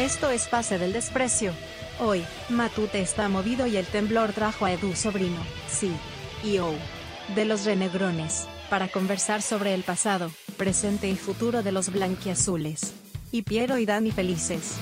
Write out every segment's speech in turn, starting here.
Esto es Pase del Desprecio. Hoy, Matute está movido y el temblor trajo a Edu Sobrino, sí, y O, de los Renegrones, para conversar sobre el pasado, presente y futuro de los blanquiazules. Y Piero y Dani felices.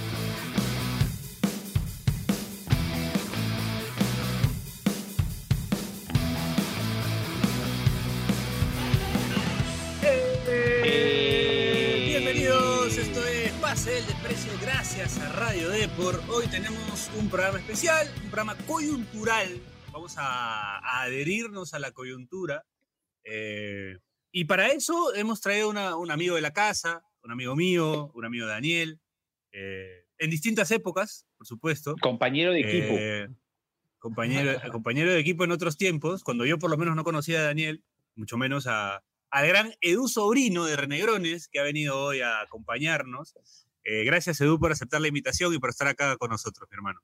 Del Desprecio, gracias a Radio Depor. Hoy tenemos un programa especial, un programa coyuntural. Vamos a, a adherirnos a la coyuntura. eh, y para eso hemos traído una- un amigo de la casa, un amigo mío, un amigo de Daniel, eh, en distintas épocas, por supuesto. Compañero de equipo. Eh, compañero, compañero de equipo en otros tiempos, cuando yo por lo menos no conocía a Daniel, mucho menos a, al gran Edu Sobrino de Renegrones, que ha venido hoy a acompañarnos. Eh, gracias, Edu, por aceptar la invitación y por estar acá con nosotros, mi hermano.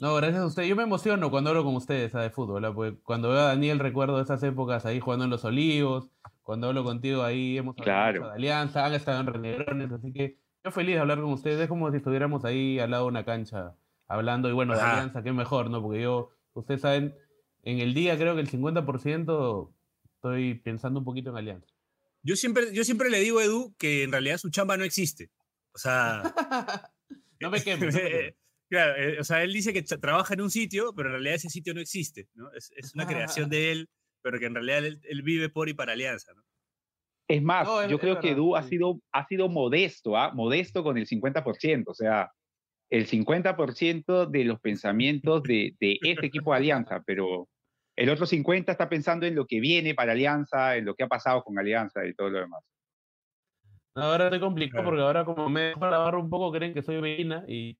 No, gracias a usted. Yo me emociono cuando hablo con ustedes ah, de fútbol, ¿ah? porque cuando veo a Daniel recuerdo esas épocas ahí jugando en los Olivos, cuando hablo contigo ahí hemos hablado Claro. de Alianza, han estado en Renegrones, así que yo feliz de hablar con ustedes, es como si estuviéramos ahí al lado de una cancha hablando, y bueno, de Ajá. Alianza, qué mejor, ¿no? Porque yo, ustedes saben, en el día creo que el 50% estoy pensando un poquito en Alianza. Yo siempre, yo siempre le digo a Edu que en realidad su chamba no existe. O sea, no me quemes. no me quemes. Claro, eh, o sea, él dice que tra- trabaja en un sitio, pero en realidad ese sitio no existe, ¿no? Es, es una creación de él, pero que en realidad él, él vive por y para Alianza, ¿no? Es más, No, es- yo es creo que verdad, Edu ha sí. sido, ha sido modesto, ¿ah? modesto con el 50%. O sea, el 50% de los pensamientos de, de este equipo de Alianza, pero el otro 50% está pensando en lo que viene para Alianza, en lo que ha pasado con Alianza y todo lo demás. Ahora estoy complicado Claro. porque ahora como me dejo la barra un poco creen que soy Medina y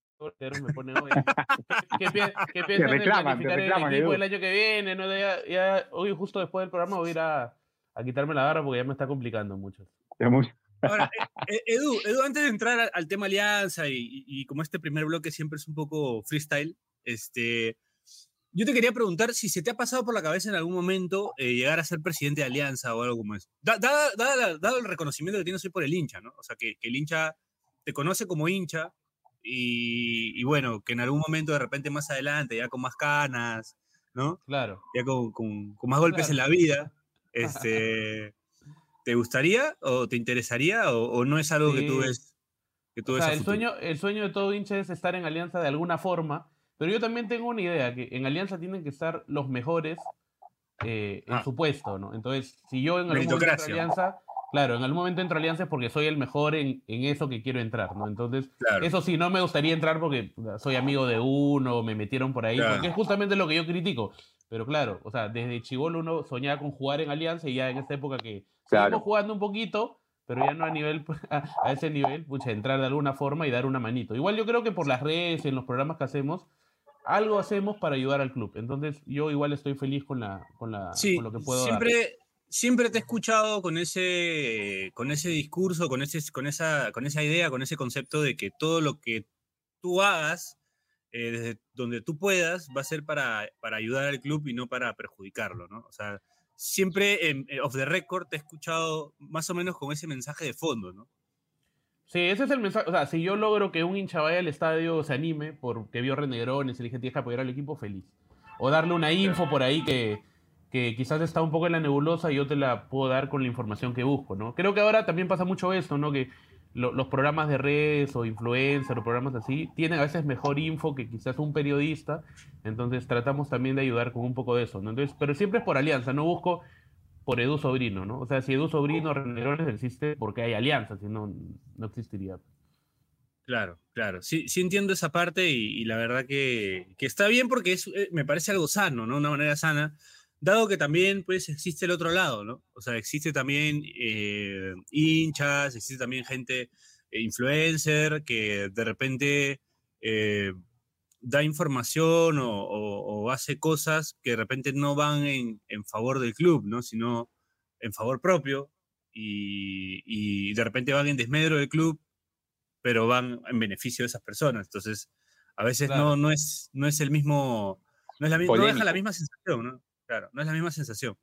me pone hoy. ¿Qué, pi- qué reclaman, te planificar reclaman, el equipo el año que viene? ¿no? Ya, ya hoy justo después del programa voy a ir a, a quitarme la barra porque ya me está complicando mucho. Ahora, eh, eh, Edu, Edu, antes de entrar al, al tema Alianza y, y- y como este primer bloque siempre es un poco freestyle, este, yo te quería preguntar si se te ha pasado por la cabeza en algún momento eh, llegar a ser presidente de Alianza o algo como eso. Da- dada la- dado el reconocimiento que tienes hoy por el hincha, ¿no? O sea, que, que el hincha te conoce como hincha y, y bueno, que en algún momento de repente más adelante, ya con más canas, ¿no? Claro. ya con, con- con más golpes en la vida, este, ¿te gustaría o te interesaría o, o no es algo que tú Sí. ves? Que tú O ves sea, el futuro? sueño, el sueño de todo hincha es estar en Alianza de alguna forma, pero yo también tengo una idea, que en Alianza tienen que estar los mejores eh, en Ah. su puesto, ¿no? Entonces, si yo en algún momento entro a. Alianza, claro, en algún momento entro a Alianza es porque soy el mejor en, en eso que quiero entrar, ¿no? Entonces, Claro. eso sí, no me gustaría entrar porque soy amigo de uno, me metieron por ahí, Claro. porque es justamente lo que yo critico. Pero claro, o sea, desde chivolo uno soñaba con jugar en Alianza y ya en esta época que Claro. seguimos jugando un poquito, pero ya no a nivel a, a ese nivel, pucha, entrar de alguna forma y dar una manito. Igual yo creo que por las redes, en los programas que hacemos, algo hacemos para ayudar al club. Entonces, yo igual estoy feliz con la con la Sí, con lo que puedo dar. siempre, siempre te he escuchado con ese, con ese discurso, con, ese, con, esa, con esa idea, con ese concepto de que todo lo que tú hagas, eh, desde donde tú puedas, va a ser para, para ayudar al club y no para perjudicarlo, ¿no? O sea, siempre en, off the record te he escuchado más o menos con ese mensaje de fondo, ¿no? Sí, ese es el mensaje. O sea, si yo logro que un hincha vaya al estadio, se anime porque vio Renegrones y le dije, tienes que apoyar al equipo, feliz. O darle una info por ahí que, que quizás está un poco en la nebulosa y yo te la puedo dar con la información que busco, ¿no? Creo que ahora también pasa mucho esto, ¿no? Que lo- los programas de redes o influencer o programas así tienen a veces mejor info que quizás un periodista. Entonces tratamos también de ayudar con un poco de eso, ¿no? Entonces, pero siempre es por alianza, no busco por Edu Sobrino, ¿no? O sea, si Edu Sobrino Renegrones existe porque hay alianza, si no, no existiría. Claro, claro. Sí, sí entiendo esa parte y, y la verdad que, que está bien porque es, eh, me parece algo sano, ¿no? Una manera sana, dado que también pues existe el otro lado, ¿no? O sea, existe también eh, hinchas, existe también gente eh, influencer que de repente eh, da información o, o- o hace cosas que de repente no van en, en favor del club, ¿no? Sino en favor propio y, y de repente van en desmedro del club pero van en beneficio de esas personas. Entonces, a veces Claro. no, no, es, no es el mismo, no, es la, mi- no deja la misma sensación, ¿no? Claro, no es la misma sensación.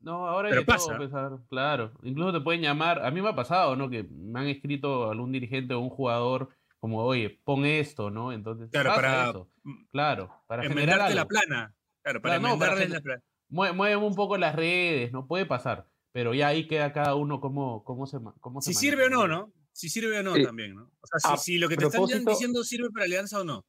No, ahora hay todo, pasa. ver, claro. Incluso te pueden llamar, a mí me ha pasado, ¿no? Que me han escrito algún dirigente o un jugador como, oye, pon esto, ¿no? Entonces, Claro, para- eso. Claro, para generar Enmendarte la algo. plana. Claro, para Claro, no, para la plana. Mue- Mueve un poco las redes, ¿no? Puede pasar. Pero ya ahí queda cada uno cómo, cómo se cómo se Si sirve o no, ¿no? Si sirve o no Sí. también, ¿no? O sea, si, lo que te están diciendo sirve para Alianza o no.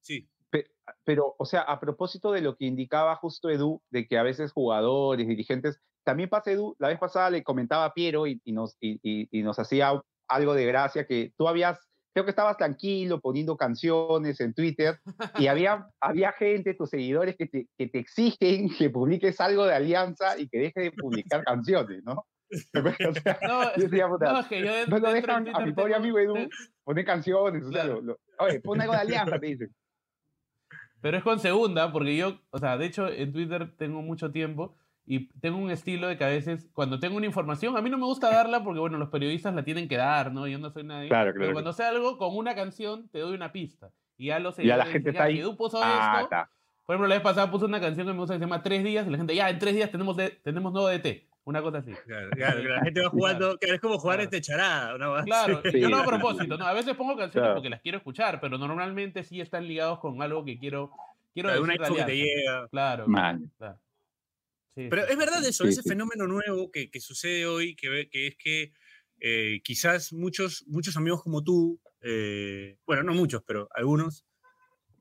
Sí. Pe- Pero, o sea, a propósito de lo que indicaba justo Edu, de que a veces jugadores, dirigentes, también pasa Edu, la vez pasada le comentaba a Piero y, y nos, y, y- y nos hacía algo de gracia, que tú habías, creo que estabas tranquilo poniendo canciones en Twitter y había, había gente, tus seguidores, que te, que te exigen que publiques algo de Alianza y que dejes de publicar canciones, ¿no? O sea, No, yo decía, puta, no, es que yo no lo dejan a mi pobre amigo Edu poner canciones, o sea, lo- lo- oye, pon algo de Alianza, te dicen. Pero es con segunda, porque yo, o sea, de hecho en Twitter tengo mucho tiempo y tengo un estilo de que a veces cuando tengo una información, a mí no me gusta darla porque, bueno, los periodistas la tienen que dar, ¿no? Yo no soy nadie. Claro, Pero claro. cuando sé algo con una canción, te doy una pista. Y ya los Y ya la gente está "Ya, ahí. puso Ah, esto, está. por ejemplo, la vez pasada puse una canción que me gusta que se llama Tres días y la gente, ya, en tres días tenemos, de- tenemos nuevo DT. Una cosa así. Claro, claro, que la gente va jugando, claro, es como jugar Claro. este charada. Una. Claro, Sí, yo lo hago a propósito, ¿no? A veces pongo canciones Claro. porque las quiero escuchar, pero normalmente sí están ligados con algo que quiero, quiero Claro, una decir de info que te llega. Claro, Man. claro. Sí, Pero es verdad eso, Sí, ese sí. fenómeno nuevo que, que sucede hoy, que, que es que eh, quizás muchos, muchos amigos como tú, eh, bueno, no muchos, pero algunos,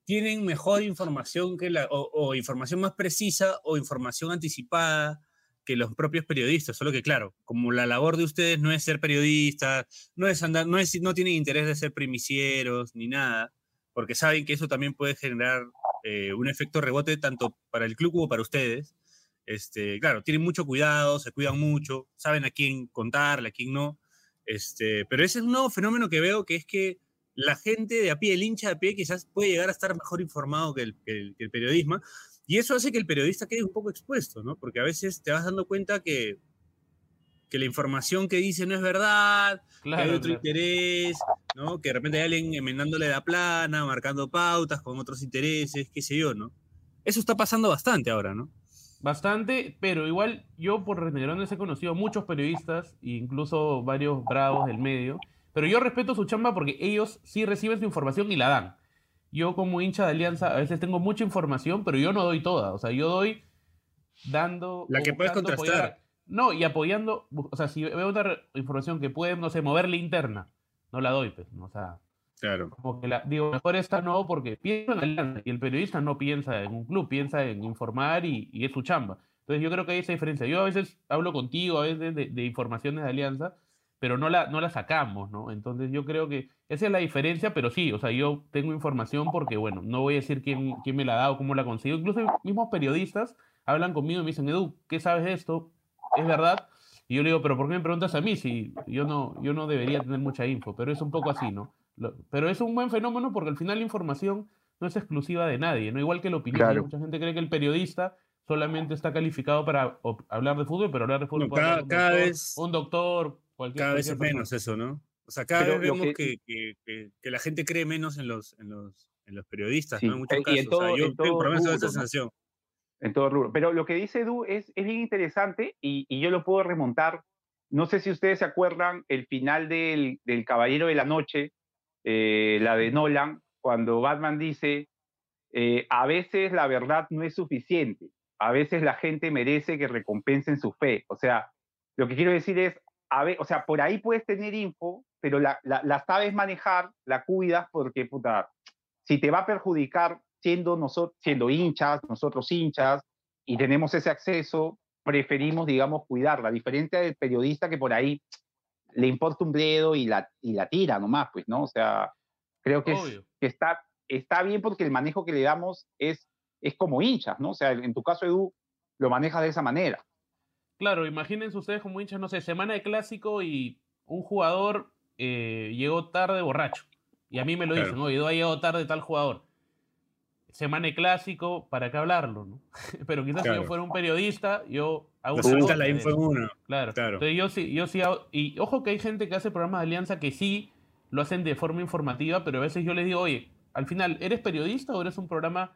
tienen mejor información que la, o, o información más precisa o información anticipada que los propios periodistas, solo que claro, como la labor de ustedes no es ser periodistas, no es andar, no es, no tienen interés de ser primicieros ni nada, porque saben que eso también puede generar eh, un efecto rebote tanto para el club como para ustedes. Este, claro, tienen mucho cuidado, se cuidan mucho, saben a quién contarle, a quién no. Este, pero ese es un nuevo fenómeno que veo que es que la gente de a pie, el hincha de a pie, quizás puede llegar a estar mejor informado que el, que el- que el periodismo. Y eso hace que el periodista quede un poco expuesto, ¿no? Porque a veces te vas dando cuenta que, que la información que dice no es verdad, que hay Claro, otro claro. interés, ¿no? Que de repente hay alguien enmendándole la plana, marcando pautas con otros intereses, qué sé yo, ¿no? Eso está pasando bastante ahora, ¿no? Bastante, pero igual yo por Renegrones he conocido muchos periodistas, e incluso varios bravos del medio, pero yo respeto su chamba porque ellos sí reciben su información y la dan. Yo como hincha de Alianza a veces tengo mucha información, pero yo no doy toda, o sea, yo doy dando... La que puedes contrastar. apoyar- no, y apoyando, o sea, si veo re- información que puede, no sé, moverle interna, no la doy, pues, ¿no? o sea, Claro. como que la, digo, mejor esta no, porque piensa en Alianza y el periodista no piensa en un club, piensa en informar y, y es su chamba. Entonces yo creo que hay esa diferencia. Yo a veces hablo contigo, a veces de, de informaciones de Alianza, pero no la, no la sacamos, ¿no? Entonces yo creo que esa es la diferencia, pero sí, o sea, yo tengo información porque, bueno, no voy a decir quién, quién me la ha dado, cómo la consigo. Incluso mismos periodistas hablan conmigo y me dicen, Edu, ¿qué sabes de esto? ¿Es verdad? Y yo le digo, pero ¿por qué me preguntas a mí si yo no, yo no debería tener mucha info? Pero es un poco así, ¿no? Lo- pero es un buen fenómeno porque al final la información no es exclusiva de nadie, ¿no? Igual que la opinión. Claro. Mucha gente cree que el periodista solamente está calificado para hablar de fútbol, pero hablar de fútbol No, puede cada- un cada doctor, vez- un doctor, cualquier Cada vez es menos eso, ¿no? O sea, cada Pero vez vemos que- que, que- que- que la gente cree menos en los, en los, en los periodistas, Sí, ¿no? En muchos eh, y casos. en o sea, todo- yo en tengo todo esa rubro, ¿no? sensación. en todo rubro. Pero lo que dice Edu es, es bien interesante y, y yo lo puedo remontar. No sé si ustedes se acuerdan el final del, del Caballero de la Noche, eh, la de Nolan, cuando Batman dice, eh, a veces la verdad no es suficiente, a veces la gente merece que recompensen su fe. O sea, lo que quiero decir es, a ver, o sea, por ahí puedes tener info, pero la, la, la sabes manejar, la cuidas, porque, puta, si te va a perjudicar siendo, nosotros, siendo hinchas, nosotros hinchas, y tenemos ese acceso, preferimos, digamos, cuidarla, diferente del periodista que por ahí le importa un bledo y la, y la tira nomás, pues, ¿no? O sea, creo que, es- Obvio. que está, está bien porque el manejo que le damos es, es como hinchas, ¿no? O sea, en tu caso, Edu, lo manejas de esa manera. Claro, imagínense ustedes como hinchas, no sé, semana de clásico y un jugador eh, llegó tarde borracho. Y a mí me lo Claro. dicen, oye, Edu ha llegado tarde tal jugador. Semana de clásico, ¿para qué hablarlo? No? Pero quizás si yo fuera un periodista, yo hago la de info en uno. Claro. Claro. Entonces yo sí, yo sí hago- y ojo que hay gente que hace programas de alianza que sí lo hacen de forma informativa, pero a veces yo les digo, oye, al final, ¿eres periodista o eres un programa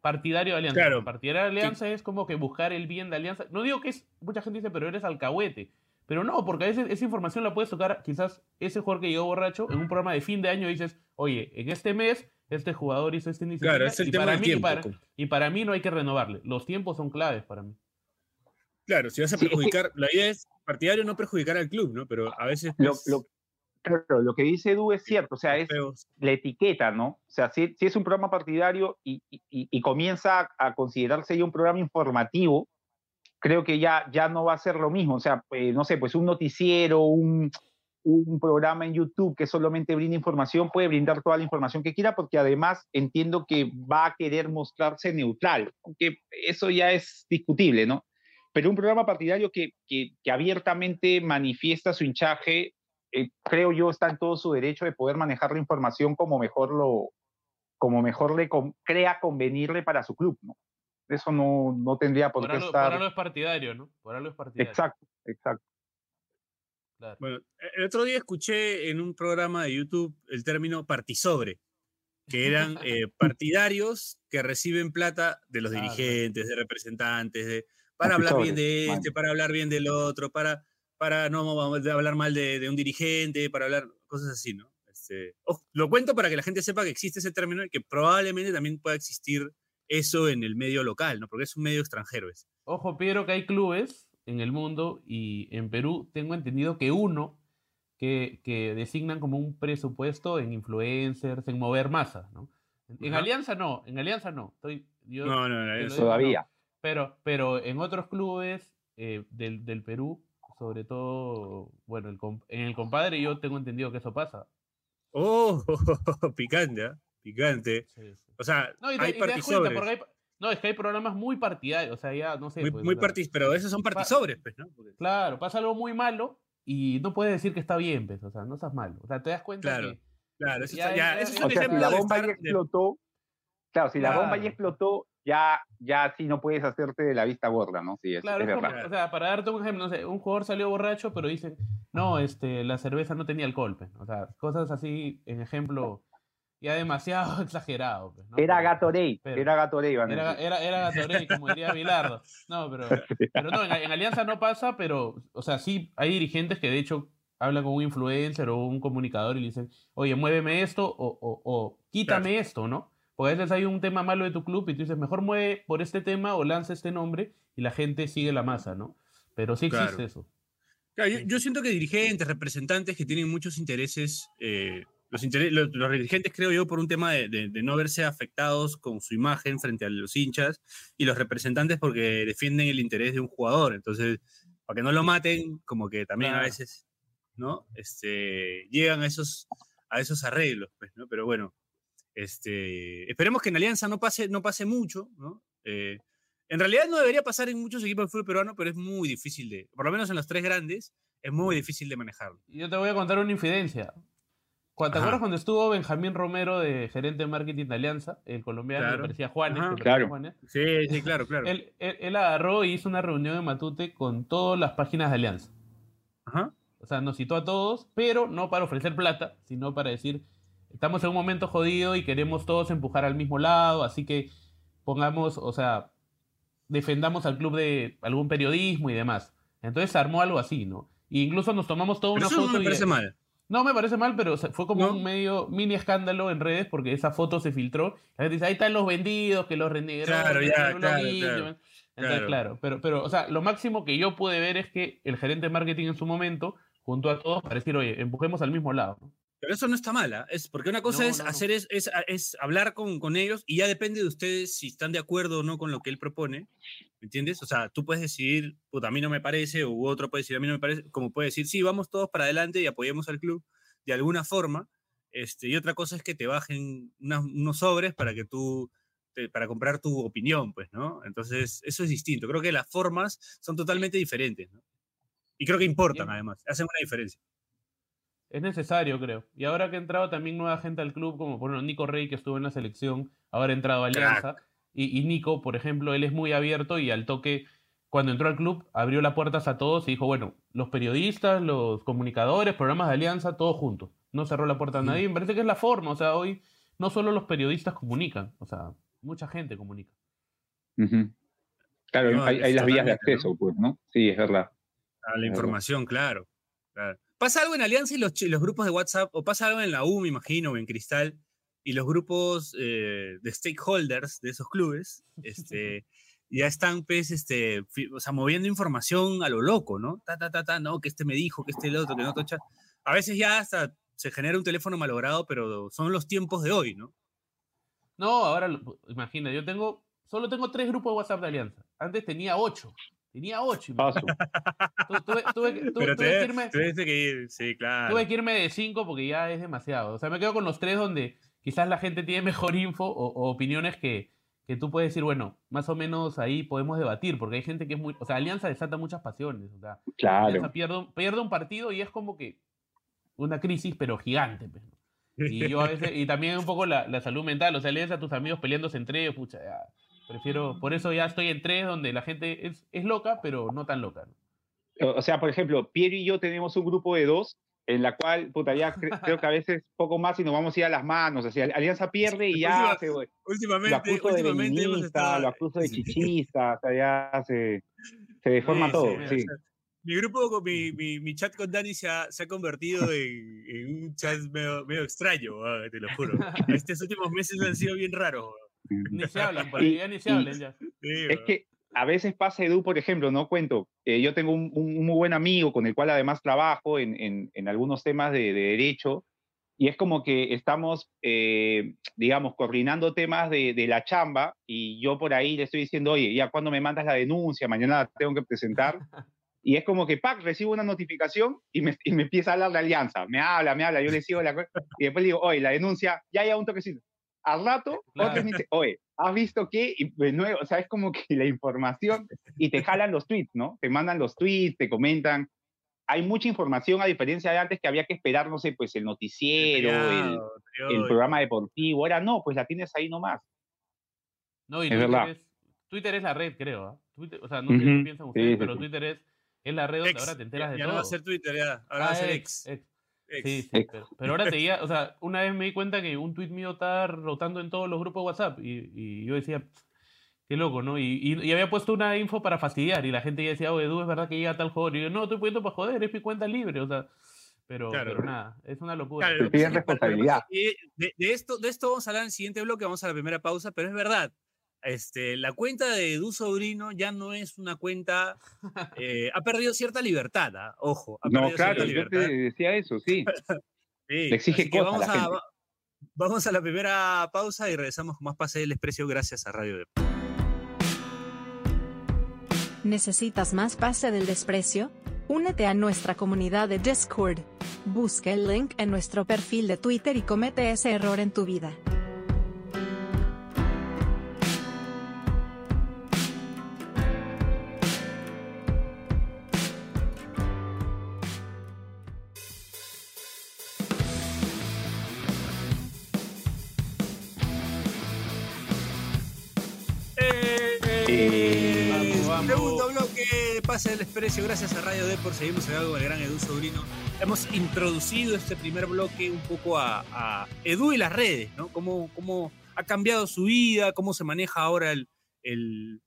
partidario de alianza? Claro. Partidario de alianza es como que buscar el bien de alianza. No digo que es, mucha gente dice, pero eres alcahuete. Pero no, porque a veces esa información la puedes tocar quizás ese jugador que llegó borracho en un programa de fin de año dices, oye, en este mes este jugador hizo esta iniciativa Claro, es el y, tema para del mí, y, tiempo. para, pues. y para mí no hay que renovarle. Los tiempos son claves para mí. Claro, si vas a Sí, es que- perjudicar, la idea es partidario no perjudicar al club, ¿no? Pero a veces Lo, pues, lo- claro, lo que dice Edu es cierto, o sea, es feos- la etiqueta, ¿no? O sea, si, si es un programa partidario y, y- y- y comienza a, a considerarse ya un programa informativo, creo que ya, ya no va a ser lo mismo. O sea, pues, no sé, pues un noticiero, un, un programa en YouTube que solamente brinda información, puede brindar toda la información que quiera, porque además entiendo que va a querer mostrarse neutral, aunque eso ya es discutible, ¿no? Pero un programa partidario que, que, que abiertamente manifiesta su hinchaje, eh, creo yo, está en todo su derecho de poder manejar la información como mejor lo como mejor le con- crea convenirle para su club, ¿no? Eso no, no tendría por, Por qué algo, por estar. algo es partidario, ¿no? Por algo es partidario. Exacto, exacto. Claro. Bueno, e, el otro día escuché en un programa de YouTube el término partisobre, que eran eh, partidarios que reciben plata de los Ah, claro. dirigentes, de representantes, de, para hablar bien de este, para hablar bien del otro, para, para no hablar mal de, de un dirigente, para hablar cosas así, ¿no? Este, lo cuento para que la gente sepa que existe ese término y que probablemente también pueda existir eso en el medio local, ¿no? Porque es un medio extranjero. ese. Ojo, Pedro, que hay clubes en el mundo y en Perú tengo entendido que uno que, que designan como un presupuesto en influencers, en mover masa, ¿no? En Ajá. Alianza no, en Alianza no. Estoy, yo, No, no, eso- digo, Todavía. Pero, pero en otros clubes eh, del, del Perú, sobre todo, bueno, el en el compadre yo tengo entendido que eso pasa. Oh, picante, ¿ah? Picante. Sí, sí. O sea, No, y te, hay y te das cuenta, porque hay, no, es que hay programas muy partidarios, o sea, ya, no sé. Muy, pues, muy pero esos son partisobres, pues, ¿no? Porque- Claro, pasa algo muy malo y no puedes decir que está bien, pues, o sea, no estás malo. O sea, te das cuenta Claro. que Claro, eso, Ya, eso es ya. O un sea, si ejemplo la de bomba ya de- explotó, claro, si la bomba ya explotó, ya, ya sí no puedes hacerte de la vista gorda, ¿no? Sí, es, Claro, es es como- verdad. o sea, para darte un ejemplo, no sé, un jugador salió borracho, pero dicen, no, este, la cerveza no tenía alcohol, pues. O sea, cosas así, en ejemplo, ya demasiado exagerado, pues, ¿no? Era Gatorade, pero- era Gatorade, van Era, era, era Gatorade, como diría Bilardo. No, pero, pero no, en, en Alianza no pasa, pero, o sea, sí hay dirigentes que de hecho hablan con un influencer o un comunicador y le dicen, oye, muéveme esto o, o, o quítame esto, ¿no? Porque a veces hay un tema malo de tu club y tú dices, mejor mueve por este tema o lanza este nombre y la gente sigue la masa, ¿no? Pero sí existe Claro. eso. Claro, yo, yo siento que dirigentes, representantes que tienen muchos intereses, eh, los, los, los dirigentes creo yo por un tema de, de- de no verse afectados con su imagen frente a los hinchas y los representantes porque defienden el interés de un jugador. Entonces, para que no lo maten, como que también a veces, ¿no? Este, llegan a esos, a esos arreglos, pues, ¿no? Pero bueno, este, esperemos que en Alianza no pase, no pase mucho, ¿no? Eh, en realidad no debería pasar en muchos equipos de fútbol peruano, pero es muy difícil de, por lo menos en los tres grandes, es muy difícil de manejarlo. Yo te voy a contar una infidencia. ¿Te acuerdas cuando estuvo Benjamín Romero de gerente de marketing de Alianza, el colombiano Claro. que parecía Juanes? Ajá. que parecía Claro. Juanes? Sí, sí, claro, claro. Él, él- él agarró y hizo una reunión en Matute con todas las páginas de Alianza. Ajá. O sea, nos citó a todos, pero no para ofrecer plata, sino para decir, estamos en un momento jodido y queremos todos empujar al mismo lado, así que pongamos, o sea, defendamos al club de algún periodismo y demás. Entonces se armó algo así, ¿no? E incluso nos tomamos toda Pero una eso no foto. me y- parece mal. No me parece mal, pero fue como ¿No? un medio mini escándalo en redes porque esa foto se filtró. La gente dice, ahí están los vendidos, que los renegrones, Claro, ya, los claro, niños". claro, Entonces, claro. claro, pero, pero, o sea, lo máximo que yo pude ver es que el gerente de marketing en su momento juntó a todos para decir, oye, empujemos al mismo lado. ¿no? Pero eso no está mala. Es porque una cosa No, es no, no. hacer es, es, es hablar con, con ellos y ya depende de ustedes si están de acuerdo o no con lo que él propone. ¿Me entiendes? O sea, tú puedes decidir, puta, a mí no me parece, u otro puede decir, a mí no me parece, como puede decir, sí, vamos todos para adelante y apoyemos al club de alguna forma. Este, y otra cosa es que te bajen unas- unos sobres para que tú, te- para comprar tu opinión, pues, ¿no? Entonces, eso es distinto. Creo que las formas son totalmente diferentes, ¿no? Y creo que importan, Bien. además, hacen una diferencia. Es necesario, creo. Y ahora que ha entrado también nueva gente al club, como por ejemplo Nico Rey, que estuvo en la selección, ahora ha entrado a Alianza. Y, y Nico, por ejemplo, él es muy abierto y al toque, cuando entró al club, abrió las puertas a todos y dijo, bueno, los periodistas, los comunicadores, programas de Alianza, todos juntos. No cerró la puerta a nadie. Me parece que es la forma. O sea, hoy no solo los periodistas comunican, o sea, mucha gente comunica. Claro, No, hay, hay las vías de totalmente, ¿no? acceso, pues, ¿no? Sí, es verdad. A la información, claro. claro. Pasa algo en Alianza y los, los, grupos de WhatsApp, o pasa algo en la U, me imagino, o en Cristal, y los grupos eh, de stakeholders de esos clubes, este, ya están, pues, este, o sea, moviendo información a lo loco, ¿no? Ta, ta, ta, ta, no, que este me dijo, que este el otro, que no tocha. A veces ya hasta se genera un teléfono malogrado, pero son los tiempos de hoy, ¿no? No, ahora, imagina, yo tengo, solo tengo tres grupos de WhatsApp de Alianza. Antes tenía ocho. Tenía ocho. tuve, tuve, tuve, que irme, que sí, claro. Tuve que irme de cinco porque ya es demasiado. O sea, me quedo con los tres donde quizás la gente tiene mejor info o, opiniones que, que, tú puedes decir, bueno, más o menos ahí podemos debatir, porque hay gente que es muy. O sea, Alianza desata muchas pasiones. O sea, claro. Alianza pierde, pierde un partido y es como que una crisis, pero gigante. Pues, y yo a veces, y también un poco la, la, salud mental, o sea, lees a tus amigos peleándose entre ellos, pucha, ya, prefiero, por eso ya estoy en tres donde la gente es, es loca, pero no tan loca. O sea, por ejemplo, Piero y yo tenemos un grupo de dos en la cual, puta, ya creo que a veces poco más y nos vamos a ir a las manos, o sea, Alianza pierde y ya se, últimamente, lo acuso últimamente de estado... lo acuso de chichista, o sea, ya se, se deforma todo, sí mi grupo, mi, mi, mi, chat con Dani se ha, se ha convertido en, en, un chat medio, medio extraño, te lo juro. Estos últimos meses han sido bien raros. Ni se hablan, porque ya ni se hablan ya. es que a veces pasa Edu, por ejemplo, no cuento, eh, yo tengo un, un, muy buen amigo con el cual además trabajo en, en, en algunos temas de, de, derecho, y es como que estamos, eh, digamos, coordinando temas de, de, la chamba, y yo por ahí le estoy diciendo, oye, ya cuando me mandas la denuncia, mañana la tengo que presentar, y es como que, ¡pac!, recibo una notificación y me, y me empieza a hablar de alianza. Me habla, me habla, yo le sigo la y después digo, oye, la denuncia, ya hay un toquecito. Al rato, otro me dice, oye, ¿has visto qué? Y de nuevo, o sea, es como que la información, y te jalan los tweets, ¿no? Te mandan los tweets, te comentan. Hay mucha información, a diferencia de antes que había que esperar, no sé, pues el noticiero, el, el, programa deportivo. Ahora no, pues la tienes ahí nomás. No, y es Twitter, verdad. Es, Twitter es la red, creo. ¿eh? Twitter, o sea, no sé qué piensan ustedes, sí, pero sí. Twitter es es la red donde ahora te enteras de ya todo. no va a ser Twitter, ya. Ahora va a ah, ser ex. Sí, sí, pero, pero, ahora te o sea, una vez me di cuenta que un tweet mío estaba rotando en todos los grupos de WhatsApp y, y yo decía, qué loco, ¿no? Y, y, había puesto una info para fastidiar y la gente ya decía, oye, Edu, es verdad que llega tal juego. Y yo, no, estoy poniendo para joder, es mi cuenta libre, o sea. Pero, pero nada, es una locura. Claro, responsabilidad. De, de, esto, de esto vamos a hablar en el siguiente bloque, vamos a la primera pausa, pero es verdad, este, la cuenta de Edu Sobrino ya no es una cuenta, eh, ha perdido cierta libertad, ¿ah? ojo. Ha no, claro, yo te decía eso, sí. sí exige cosas vamos, a, la vamos a la primera pausa y regresamos con más Pase del Desprecio gracias a Radio de ¿Necesitas más Pase del Desprecio? Únete a nuestra comunidad de Discord. Busca el link en nuestro perfil de Twitter y comete ese error en tu vida. Pase del desprecio, gracias a Radio Deport, seguimos hablando con el gran Edu Sobrino. Hemos introducido este primer bloque un poco a, Edu y las redes, ¿no? Cómo, cómo, ha cambiado su vida, cómo se maneja ahora el, el,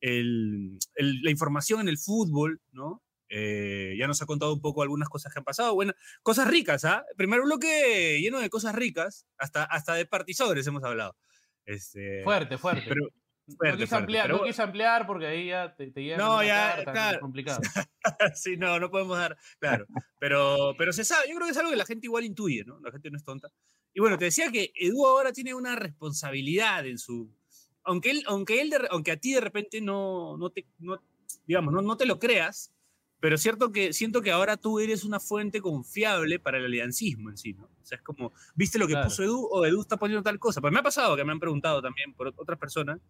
el, la información en el fútbol, ¿no? Eh, ya nos ha contado un poco algunas cosas que han pasado. Bueno, cosas ricas, ¿ah? Primer bloque lleno de cosas ricas, hasta, hasta de partizadores hemos hablado. Este, fuerte, fuerte. Pero, no, quise ampliar, no quise ampliar porque ahí ya te, te No, ya, claro. complicado. sí, no, no podemos dar, claro. Pero, pero se sabe, yo creo que es algo que la gente igual intuye, ¿no? La gente no es tonta. Y bueno, te decía que Edu ahora tiene una responsabilidad en su. Aunque él, aunque él, aunque a ti de repente no, no te, no, digamos, no, no te lo creas, pero cierto que siento que ahora tú eres una fuente confiable para el aliancismo en sí, ¿no? O sea, es como, ¿viste lo que puso Edu? O Edu está poniendo tal cosa. Pues me ha pasado que me han preguntado también por otras personas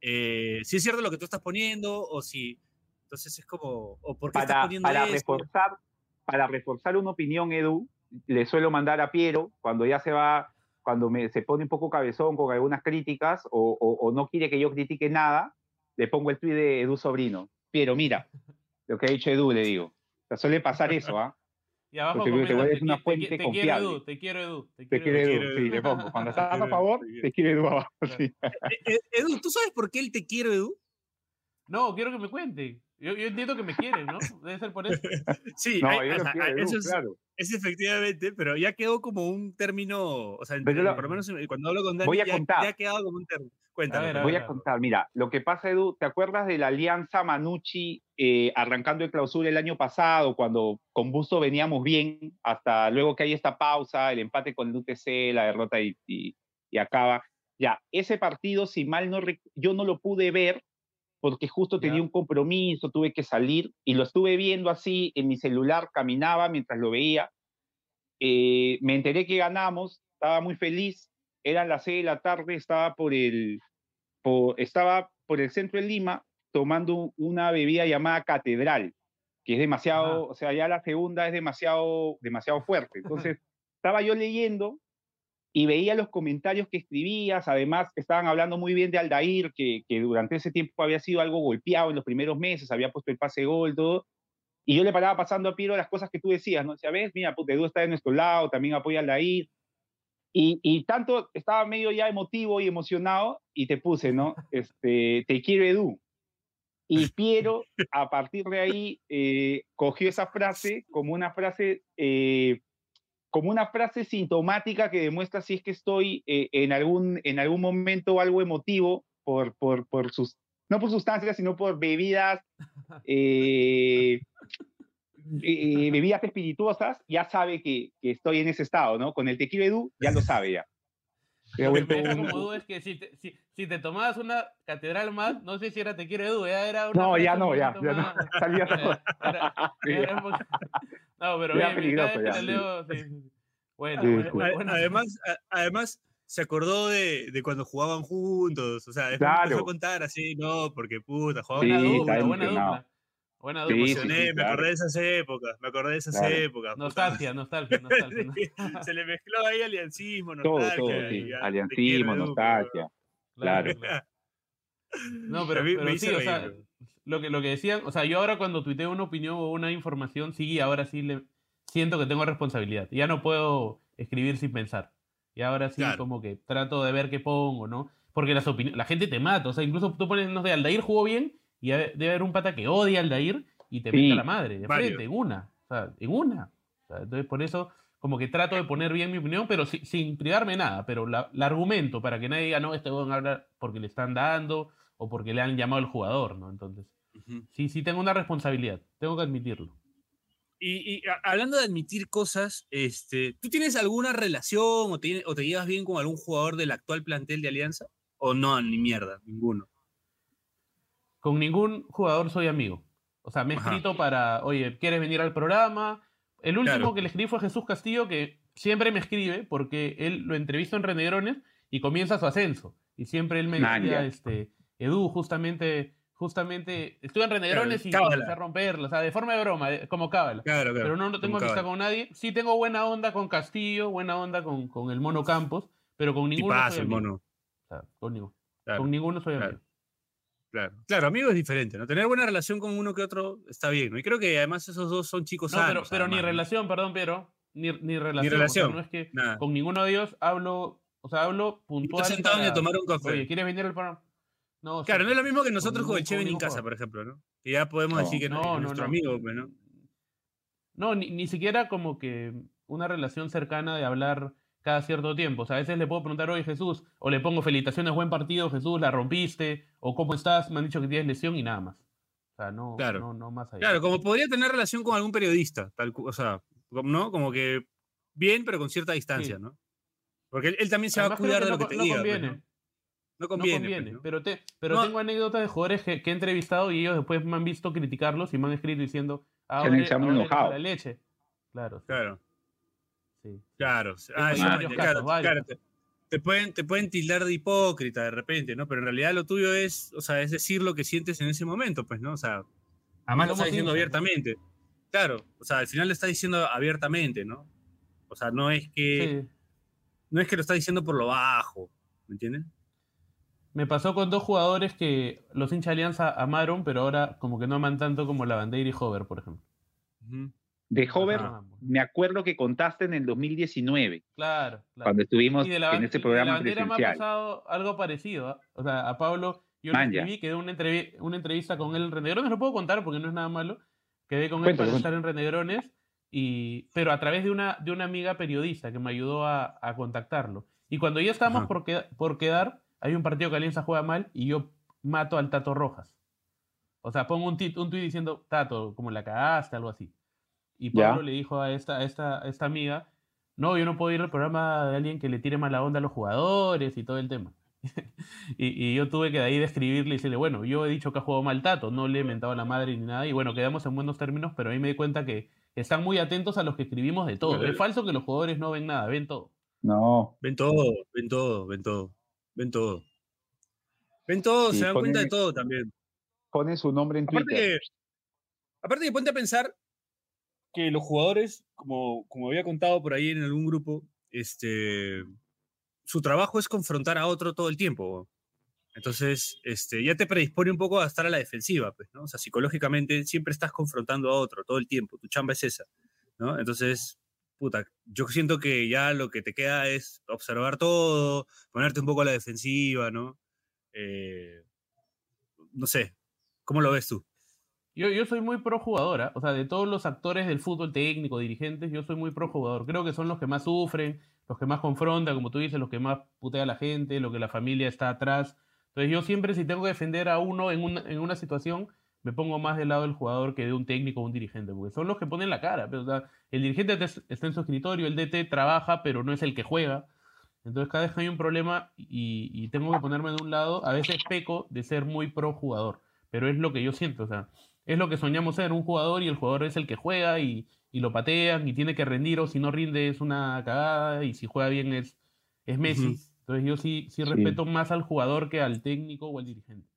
eh, si es cierto lo que tú estás poniendo o si... Entonces es como, ¿o por qué para, estás poniendo para esto? Reforzar, para reforzar una opinión, Edu, le suelo mandar a Piero cuando ya se va, cuando me, se pone un poco cabezón con algunas críticas o, o, o no quiere que yo critique nada, le pongo el tweet de Edu Sobrino. Piero, mira, lo que ha dicho Edu, le digo. O sea, suele pasar eso, ¿ah? Y abajo Porque te, una fuente te, te confiable. Quiero Edu, te quiero Edu. Te, te quiero Edu, sí, le pongo. Cuando estás a favor, te quiere Edu abajo. Sí. Eh, eh, Edu, ¿tú sabes por qué él te quiere, Edu? No, quiero que me cuente. Yo, yo entiendo que me quieren, ¿no? Debe ser por eso. Sí, No, hay- quiero, eso es, claro. es efectivamente, pero ya quedó como un término, o sea, entre- lo- por lo menos en- cuando hablo con Dani, voy a ya, contar. ya ha quedado como un término. Cuéntame. ver, a Voy ver. a contar, mira, lo que pasa, Edu, ¿te acuerdas de la alianza Manucci eh, arrancando el clausura el año pasado, cuando con Busto veníamos bien, hasta luego que hay esta pausa, el empate con el UTC, la derrota y, y- y acaba? Ya, ese partido, si mal no, yo no lo pude ver porque justo tenía un compromiso, tuve que salir y lo estuve viendo así en mi celular, caminaba mientras lo veía. Eh, me enteré que ganamos, estaba muy feliz, eran las seis de la tarde, estaba por el, por- estaba por el centro de Lima tomando una bebida llamada Catedral, que es demasiado, o sea, ya la segunda es demasiado, demasiado fuerte. Entonces, estaba yo leyendo y veía los comentarios que escribías, además estaban hablando muy bien de Aldair, que, que durante ese tiempo había sido algo golpeado en los primeros meses, había puesto el pase gol, todo. Y yo le paraba pasando a Piero las cosas que tú decías, ¿no? Decía, ves, mira, puta, Edu está de nuestro lado, también apoya a Aldair. Y, y tanto estaba medio ya emotivo y emocionado y te puse, ¿no? Este, te quiero Edu. Y Piero, a partir de ahí, eh, cogió esa frase como una frase, eh, como una frase sintomática que demuestra si es que estoy eh, en, algún, en algún momento algo emotivo por, por, por sus, no por sustancias, sino por bebidas, eh, eh, bebidas espirituosas, ya sabe que, que estoy en ese estado, ¿no? Con el tequila Edu, ya lo sabe ya. Se ha Lo que vuelto me deja un- como duda es que si te, si, si te tomabas una catedral más, no sé si era te quiero Edu, ya era una No, ya no, ya, no. Salía era- era un poco- No, pero bien, peligroso, ya, leo, sí, sí. Bueno, Sí, bueno, además, además, se acordó de, de cuando jugaban juntos. O sea, después Claro. empezó a contar así, no, porque puta, jugaban Sí, buena juntos, dupla, está buena dupla. Buena Sí, me dupla. sí, emocioné, me claro. acordé de esas épocas, me acordé de esas Claro. épocas. Nostalgia, nostalgia, nostalgia. ¿no? Sí, se le mezcló ahí aliancismo, Todo, nostalgia. todo, y te Aliancismo, nostalgia. Claro. No, pero, mí pero sí, o sea, lo que, lo que decían, o sea, yo ahora cuando tuiteo una opinión o una información, sí, ahora sí le siento que tengo responsabilidad. Ya no puedo escribir sin pensar. Y ahora sí Claro. como que trato de ver qué pongo, ¿no? Porque las la gente te mata, o sea, incluso tú pones, no sé, Aldair jugó bien y debe haber un pata que odia a Aldair y te Sí, mete a la madre, de varios. frente, en una, o sea, en una. O sea, entonces por eso como que trato de poner bien mi opinión, pero si- sin privarme nada, pero la, la argumento para que nadie diga, no, este van a hablar porque le están dando o porque le han llamado al jugador, ¿no? Entonces, sí, sí tengo una responsabilidad, tengo que admitirlo. Y, hablando de admitir cosas, este, ¿tú tienes alguna relación o te, o te llevas bien con algún jugador del actual plantel de Alianza? ¿O no, ni mierda, ninguno? Con ningún jugador soy amigo. O sea, me he Ajá. escrito para, oye, ¿quieres venir al programa? El último Claro. que le escribí fue Jesús Castillo, que siempre me escribe porque él lo entrevisto en Renegrones y comienza su ascenso. Y siempre él me Ah, decía, este, Edu, justamente, justamente, estuve en Renegrones y cábala. empecé a romperlo, o sea, de forma de broma, de- como cábala. Claro, claro. Pero no, no tengo amistad con nadie. Sí tengo buena onda con Castillo, buena onda con, con el Mono Campos, pero con ninguno soy el amigo. mono. O sea, con, ninguno. Con ninguno soy amigo. Claro. Claro, amigo es diferente, ¿no? Tener buena relación con uno que otro está bien, ¿no? Y creo que además esos dos son chicos No, sanos. pero, pero ni relación, perdón, pero ni, ni relación. o sea, relación, no es que Nada. con ninguno de ellos hablo, o sea, hablo puntual. Estás sentado ni a para, tomar un café. Oye, ¿quieres venir al programa? No, Claro, no es lo mismo que nosotros con el Cheven en casa, por ejemplo, ¿no? Que ya podemos No, decir que no, es nuestro amigo, pues, ¿no? No, ni, ni siquiera como que una relación cercana de hablar cada cierto tiempo. O sea, a veces le puedo preguntar, oye Jesús, o le pongo felicitaciones, buen partido, Jesús, la rompiste, o cómo estás, me han dicho que tienes lesión y nada más. O sea, no, Claro. no, no más allá. Claro, como podría tener relación con algún periodista, tal, o sea, como- ¿no? Como que bien, pero con cierta distancia, Sí. ¿no? Porque él, él también se Además, va a cuidar que de no lo que te no diga. pues, conviene. ¿no? No No conviene. conviene, pues, ¿no? pero, te, pero No. tengo anécdotas de jugadores que, que he entrevistado y ellos después me han visto criticarlos y me han escrito diciendo, ah, Se han- enojado. la leche. Claro, sí, Claro, sí. claro. Ah, sí, claro, claro, te, te pueden, te pueden tildar de hipócrita de repente, ¿no? Pero en realidad lo tuyo es, o sea, es decir lo que sientes en ese momento, pues, ¿no? O sea, además lo estás diciendo abiertamente. Claro, o sea, al final lo estás diciendo abiertamente, ¿no? O sea, no es que, Sí. no es que lo estás diciendo por lo bajo, ¿me entiendes? Me pasó con dos jugadores que los hinchas de Alianza amaron, pero ahora como que no aman tanto como la Bandeira y Hover, por ejemplo. De Hover, Ajá. me acuerdo que contaste en el 2019, Claeste Claro, claro. cuando estuvimos Y de la, en y este de programa la bandera me ha pasado algo parecido. ¿ah? O sea, a Pablo, yo le escribí, quedé una, una entrevista con él en Renegrones, lo puedo contar porque no es nada malo. Quedé con él para estar en Renegrones, y, pero a través de una, de una amiga periodista que me ayudó a, a contactarlo. Y cuando ya estábamos por quedar, hay un partido que Alianza juega mal y yo mato al Tato Rojas. O sea, pongo un, tit- un tuit diciendo, Tato, como la cagaste, algo así. Y Ya. Pablo le dijo a esta, a esta, a esta amiga, no, yo no puedo ir al programa de alguien que le tire mala onda a los jugadores y todo el tema. y, y yo tuve que de ahí describirle y decirle, bueno, yo he dicho que ha jugado mal Tato, no le he mentado a la madre ni nada, y bueno, quedamos en buenos términos, pero ahí me di cuenta que están muy atentos a los que escribimos de todo. Es falso que los jugadores no ven nada, ven todo. No. Ven todo, ven todo, ven todo, ven todo. Ven todo, Sí, se dan cuenta de todo también. Ponen su nombre en Aparte Twitter. que, aparte que ponte a pensar que los jugadores, como, como había contado por ahí en algún grupo, este, su trabajo es confrontar a otro todo el tiempo. Entonces, este, ya te predispone un poco a estar a la defensiva, pues, ¿no? O sea, psicológicamente siempre estás confrontando a otro todo el tiempo, tu chamba es esa, ¿no? Entonces, puta, yo siento que ya lo que te queda es observar todo, ponerte un poco a la defensiva, ¿no? Eh, no sé, ¿cómo lo ves tú? Yo, yo soy muy pro jugadora, o sea, de todos los actores del fútbol técnico, dirigentes, yo soy muy pro jugador. Creo que son los que más sufren, los que más confrontan, como tú dices, los que más putea a la gente, lo que la familia está atrás. Entonces yo siempre si tengo que defender a uno en una, en una situación, me pongo más del lado del jugador que de un técnico o un dirigente, porque son los que ponen la cara. Pero, o sea, el dirigente te- está en su escritorio, el DT trabaja, pero no es el que juega. Entonces cada vez que hay un problema y, y tengo que ponerme de un lado, a veces peco de ser muy pro jugador, pero es lo que yo siento, o sea, es lo que soñamos ser, un jugador y el jugador es el que juega y, y lo patean y tiene que rendir o si no rinde es una cagada y si juega bien es, es Messi. Entonces yo sí, sí respeto más al jugador que al técnico o al dirigente.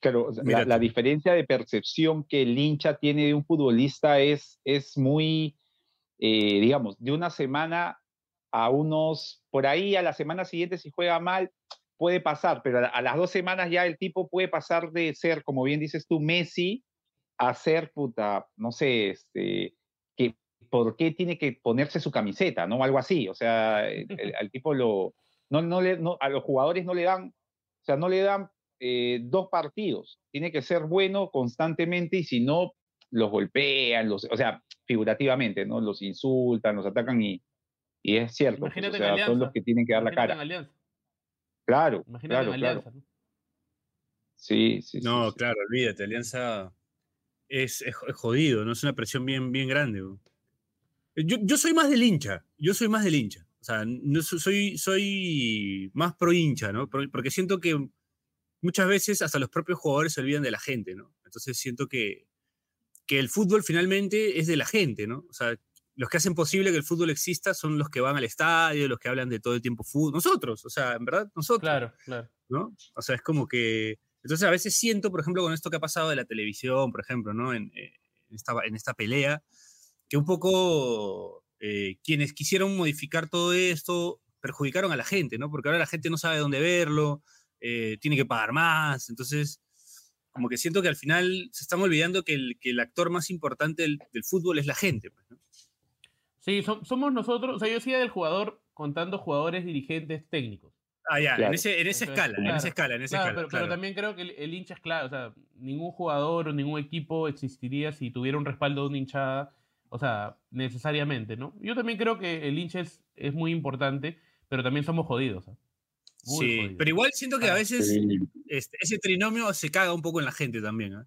Claro, la, diferencia de percepción que el hincha tiene de un futbolista es, es muy, eh, digamos, de una semana a unos, por ahí a la semana siguiente si juega mal, puede pasar, pero a, las dos semanas ya el tipo puede pasar de ser, como bien dices tú, Messi, a ser, puta, no sé, este, que, ¿por qué tiene que ponerse su camiseta, no? Algo así, o sea, el- el- al tipo lo, no, no le, no, a los jugadores no le dan, o sea, no le dan eh, dos partidos. Tiene que ser bueno constantemente y si no, los golpean, los, o sea, figurativamente, ¿no? Los insultan, los atacan y, y es cierto. pues, o sea, son los que tienen que dar la cara. Alianza. Claro, Imagínate claro, en claro. Alianza. ¿no? Sí, sí, sí, No, sí. claro, olvídate, Alianza es, es, es jodido, ¿no? Es una presión bien, bien grande. bro. Yo, yo soy más del hincha, yo soy más del hincha. O sea, no so- soy, soy más pro hincha, ¿no? Porque siento que muchas veces hasta los propios jugadores se olvidan de la gente, ¿no? Entonces siento que, que el fútbol finalmente es de la gente, ¿no? O sea, los que hacen posible que el fútbol exista son los que van al estadio, los que hablan de todo el tiempo fútbol. Nosotros, o sea, en verdad, nosotros. Claro, claro. ¿no? O sea, es como que... Entonces a veces siento, por ejemplo, con esto que ha pasado de la televisión, por ejemplo, ¿no? En, eh, en esta, en esta pelea, que un poco eh, quienes quisieron modificar todo esto perjudicaron a la gente, ¿no? Porque ahora la gente no sabe dónde verlo, eh, tiene que pagar más, entonces como que siento que al final se están olvidando que el, que el actor más importante del, del fútbol es la gente, pues, ¿no? Sí, som- somos nosotros, o sea, yo decía del jugador contando jugadores, dirigentes, técnicos. Ah, ya, en, Claro. ese, en esa Entonces, escala, en claro, esa escala, en esa Claro, escala. pero, pero claro. también creo que el, el hincha es clave. O sea, ningún jugador o ningún equipo existiría si tuviera un respaldo de una hinchada. O sea, necesariamente, ¿no? Yo también creo que el hincha es, es muy importante, pero también somos jodidos. ¿ah? Muy Sí, jodidos. pero igual siento que a Claro. veces este, ese trinomio se caga un poco en la gente también. ¿ah?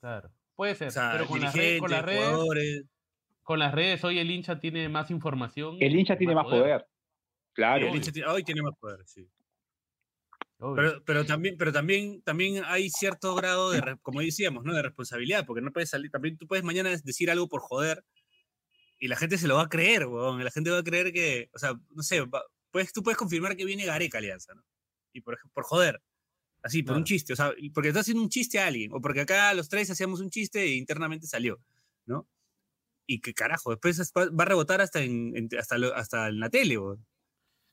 Claro. Puede ser, O sea, pero con las, redes, con, las dirigentes, redes, jugadores. Con las redes hoy el hincha tiene más información. El hincha tiene más poder. Claro. el hincha tiene- hoy tiene más poder, sí. Pero, pero también, pero también, también hay cierto grado de, como decíamos, ¿no? De responsabilidad, porque no puedes salir, también tú puedes mañana decir algo por joder y la gente se lo va a creer, weón. La gente va a creer que, o sea, no sé, va- puedes, tú puedes confirmar que viene Gareca Alianza, ¿no? Y por, por joder. Así, por un chiste, o sea, porque estás haciendo un chiste a alguien, o porque acá los tres hacíamos un chiste e internamente salió, ¿no? Y que carajo, después es- va a rebotar hasta en, en- hasta, lo- hasta en la tele.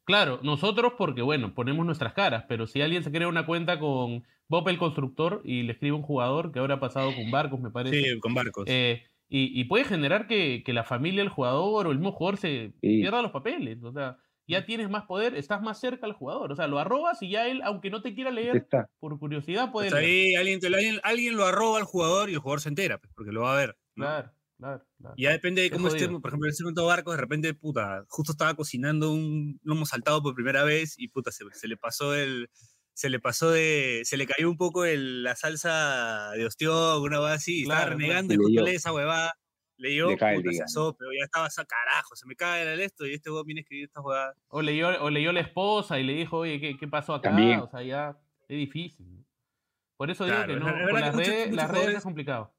Claro, nosotros porque, bueno, ponemos nuestras caras, pero si alguien se crea una cuenta con Bob el constructor y le escribe un jugador que ahora ha pasado con Barcos, me parece, Sí, con barcos. eh, y, y puede generar que, que la familia del jugador o el mismo jugador se Sí. pierda los papeles. O sea, ya tienes más poder, estás más cerca al jugador. O sea, lo arrobas y ya él, aunque no te quiera leer, Está. por curiosidad puede Pues leer. ahí alguien, te lo- alguien, alguien lo arroba al jugador y el jugador se entera, pues, porque lo va a ver. ¿no? Claro, claro, claro. Y ya depende de Qué cómo esté, jodido. por ejemplo, en ese momento Barcos, de repente, puta, justo estaba cocinando un lomo saltado por primera vez y puta, se, se le pasó el. Se le pasó de. Se le cayó un poco el, la salsa de ostión, una huevada así, y estaba Claro, renegando claro. y justo esa huevada. Leyó, Le cae el puta, se asó, pero ya estaba a carajo, se me cae el esto y este huevón viene a escribir estas huevadas. O leyó, o leyó la esposa y le dijo, oye, ¿qué, qué pasó acá? También. O sea, ya es difícil. Por eso Claro, digo que no, con las, redes, las redes es complicado.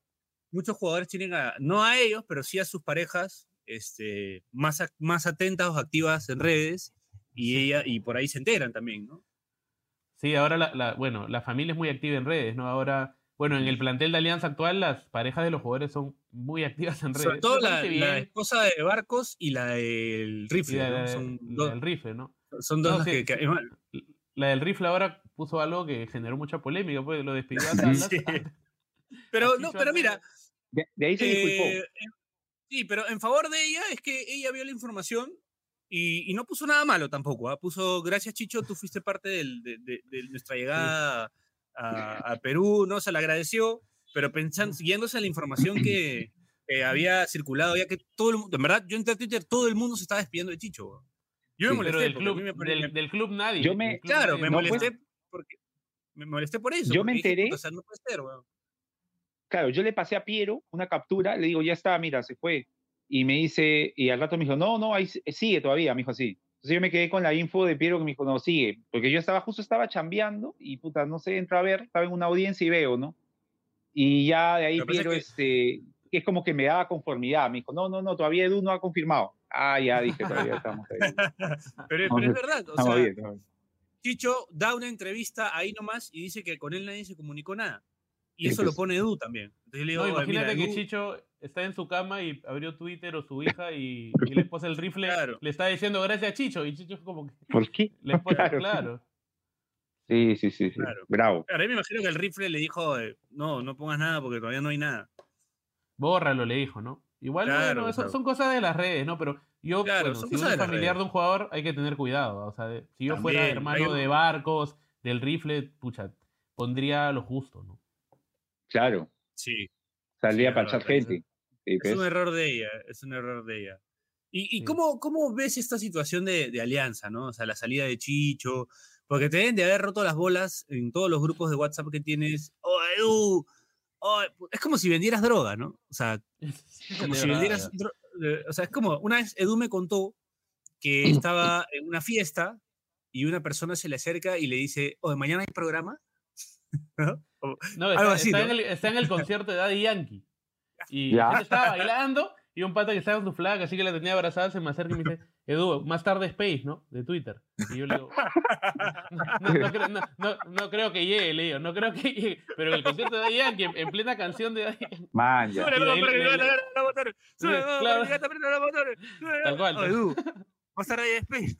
Muchos jugadores tienen a, no a ellos, pero sí a sus parejas, este, más, más atentas o activas en redes, y ella, y por ahí se enteran también, ¿no? Sí, ahora, la, la- bueno, la familia es muy activa en redes, ¿no? Ahora, bueno, en el plantel de Alianza actual, las parejas de los jugadores son muy activas en redes. Sobre todo la, la esposa de Barcos y la del rifle, ¿no? son, la dos, del rifle, ¿no? son dos No, las sí, que, La del rifle ahora puso algo que generó mucha polémica, pues lo despidió a. Sí. Pero, Así no, pero mira, De, de ahí se disculpó. eh, en- sí, pero en favor de ella es que ella vio la información y, y no puso nada malo tampoco. ¿ah? Puso, gracias Chicho, tú fuiste parte del- de, de- de nuestra llegada a, a Perú, ¿no? Se le agradeció, pero pensando, siguiéndose a la información que, que había circulado, ya que todo el mundo, en verdad, yo entré a Twitter, todo el mundo se estaba despidiendo de Chicho. Yo me Sí, molesté. Del club, me del, del club nadie. Yo me- club claro, nadie. me No, pues- molesté porque me molesté por eso. Yo me dije, enteré- "Puta, o sea, no puede ser, weón". Claro, yo le pasé a Piero una captura, le digo, ya está, mira, se fue. Y me dice, y al rato me dijo, no, no, ahí sigue todavía, me dijo así. Entonces yo me quedé con la info de Piero que me dijo, no, sigue. Porque yo estaba, justo estaba chambeando y puta, no sé, entro a ver, estaba en una audiencia y veo, ¿no? Y ya de ahí es Piero, que- este, es como que me daba conformidad. Me dijo, no, no, no, todavía Edu no ha confirmado. Ah, ya dije, todavía estamos ahí. Pero, pero es verdad, o Estamos sea, bien. Chicho da una entrevista ahí nomás y dice que con él nadie se comunicó nada. Y eso lo pone Edu también. Entonces yo le digo, No, "Oye, mira, imagínate que Edu, Chicho está en su cama y abrió Twitter o su hija y, y la esposa del rifle Claro. le está diciendo gracias a Chicho y Chicho es como que ¿Por qué? la esposa, Claro. claro. Sí, sí, sí, sí. Claro. Bravo. Claro, ahí me imagino que el rifle le dijo, eh, no, no pongas nada porque todavía no hay nada. Bórralo, le dijo, ¿no? Igual, Claro, bueno, eso claro. son cosas de las redes, ¿no? Pero yo, Claro, bueno, si uno es familiar redes. de un jugador, hay que tener cuidado. O sea, de- si yo fuera hermano de Barcos, del rifle, pucha, pondría lo justo, ¿no? Claro. Sí. Salía Sí, para echar gente. Es un error de ella, es un error de ella. ¿Y, y cómo, cómo ves esta situación de, de alianza, no? O sea, la salida de Chicho, porque te deben de haber roto las bolas en todos los grupos de WhatsApp que tienes. ¡Oh, Edu! Oh, es como si vendieras droga, ¿no? O sea, como si vendieras. eh, O sea, es como. Una vez Edu me contó que estaba en una fiesta y una persona se le acerca y le dice: Oye, mañana hay programa. ¿No? Algo está, así, está ¿no? en el, está en el concierto de Daddy Yankee. Y Ya. la gente estaba bailando y un pata que estaba en su flaca, así que la tenía abrazada, se me acerca y me dice, Edu, más tarde Space, ¿no? De Twitter. Y yo le digo, no, no creo, no- no- no creo que llegue, le digo, no creo que llegue. Pero en el concierto de Daddy Yankee, en, en plena canción de Daddy Yankee, Man, ya. Claro. Tal cual, Edu, Más tarde hay Space.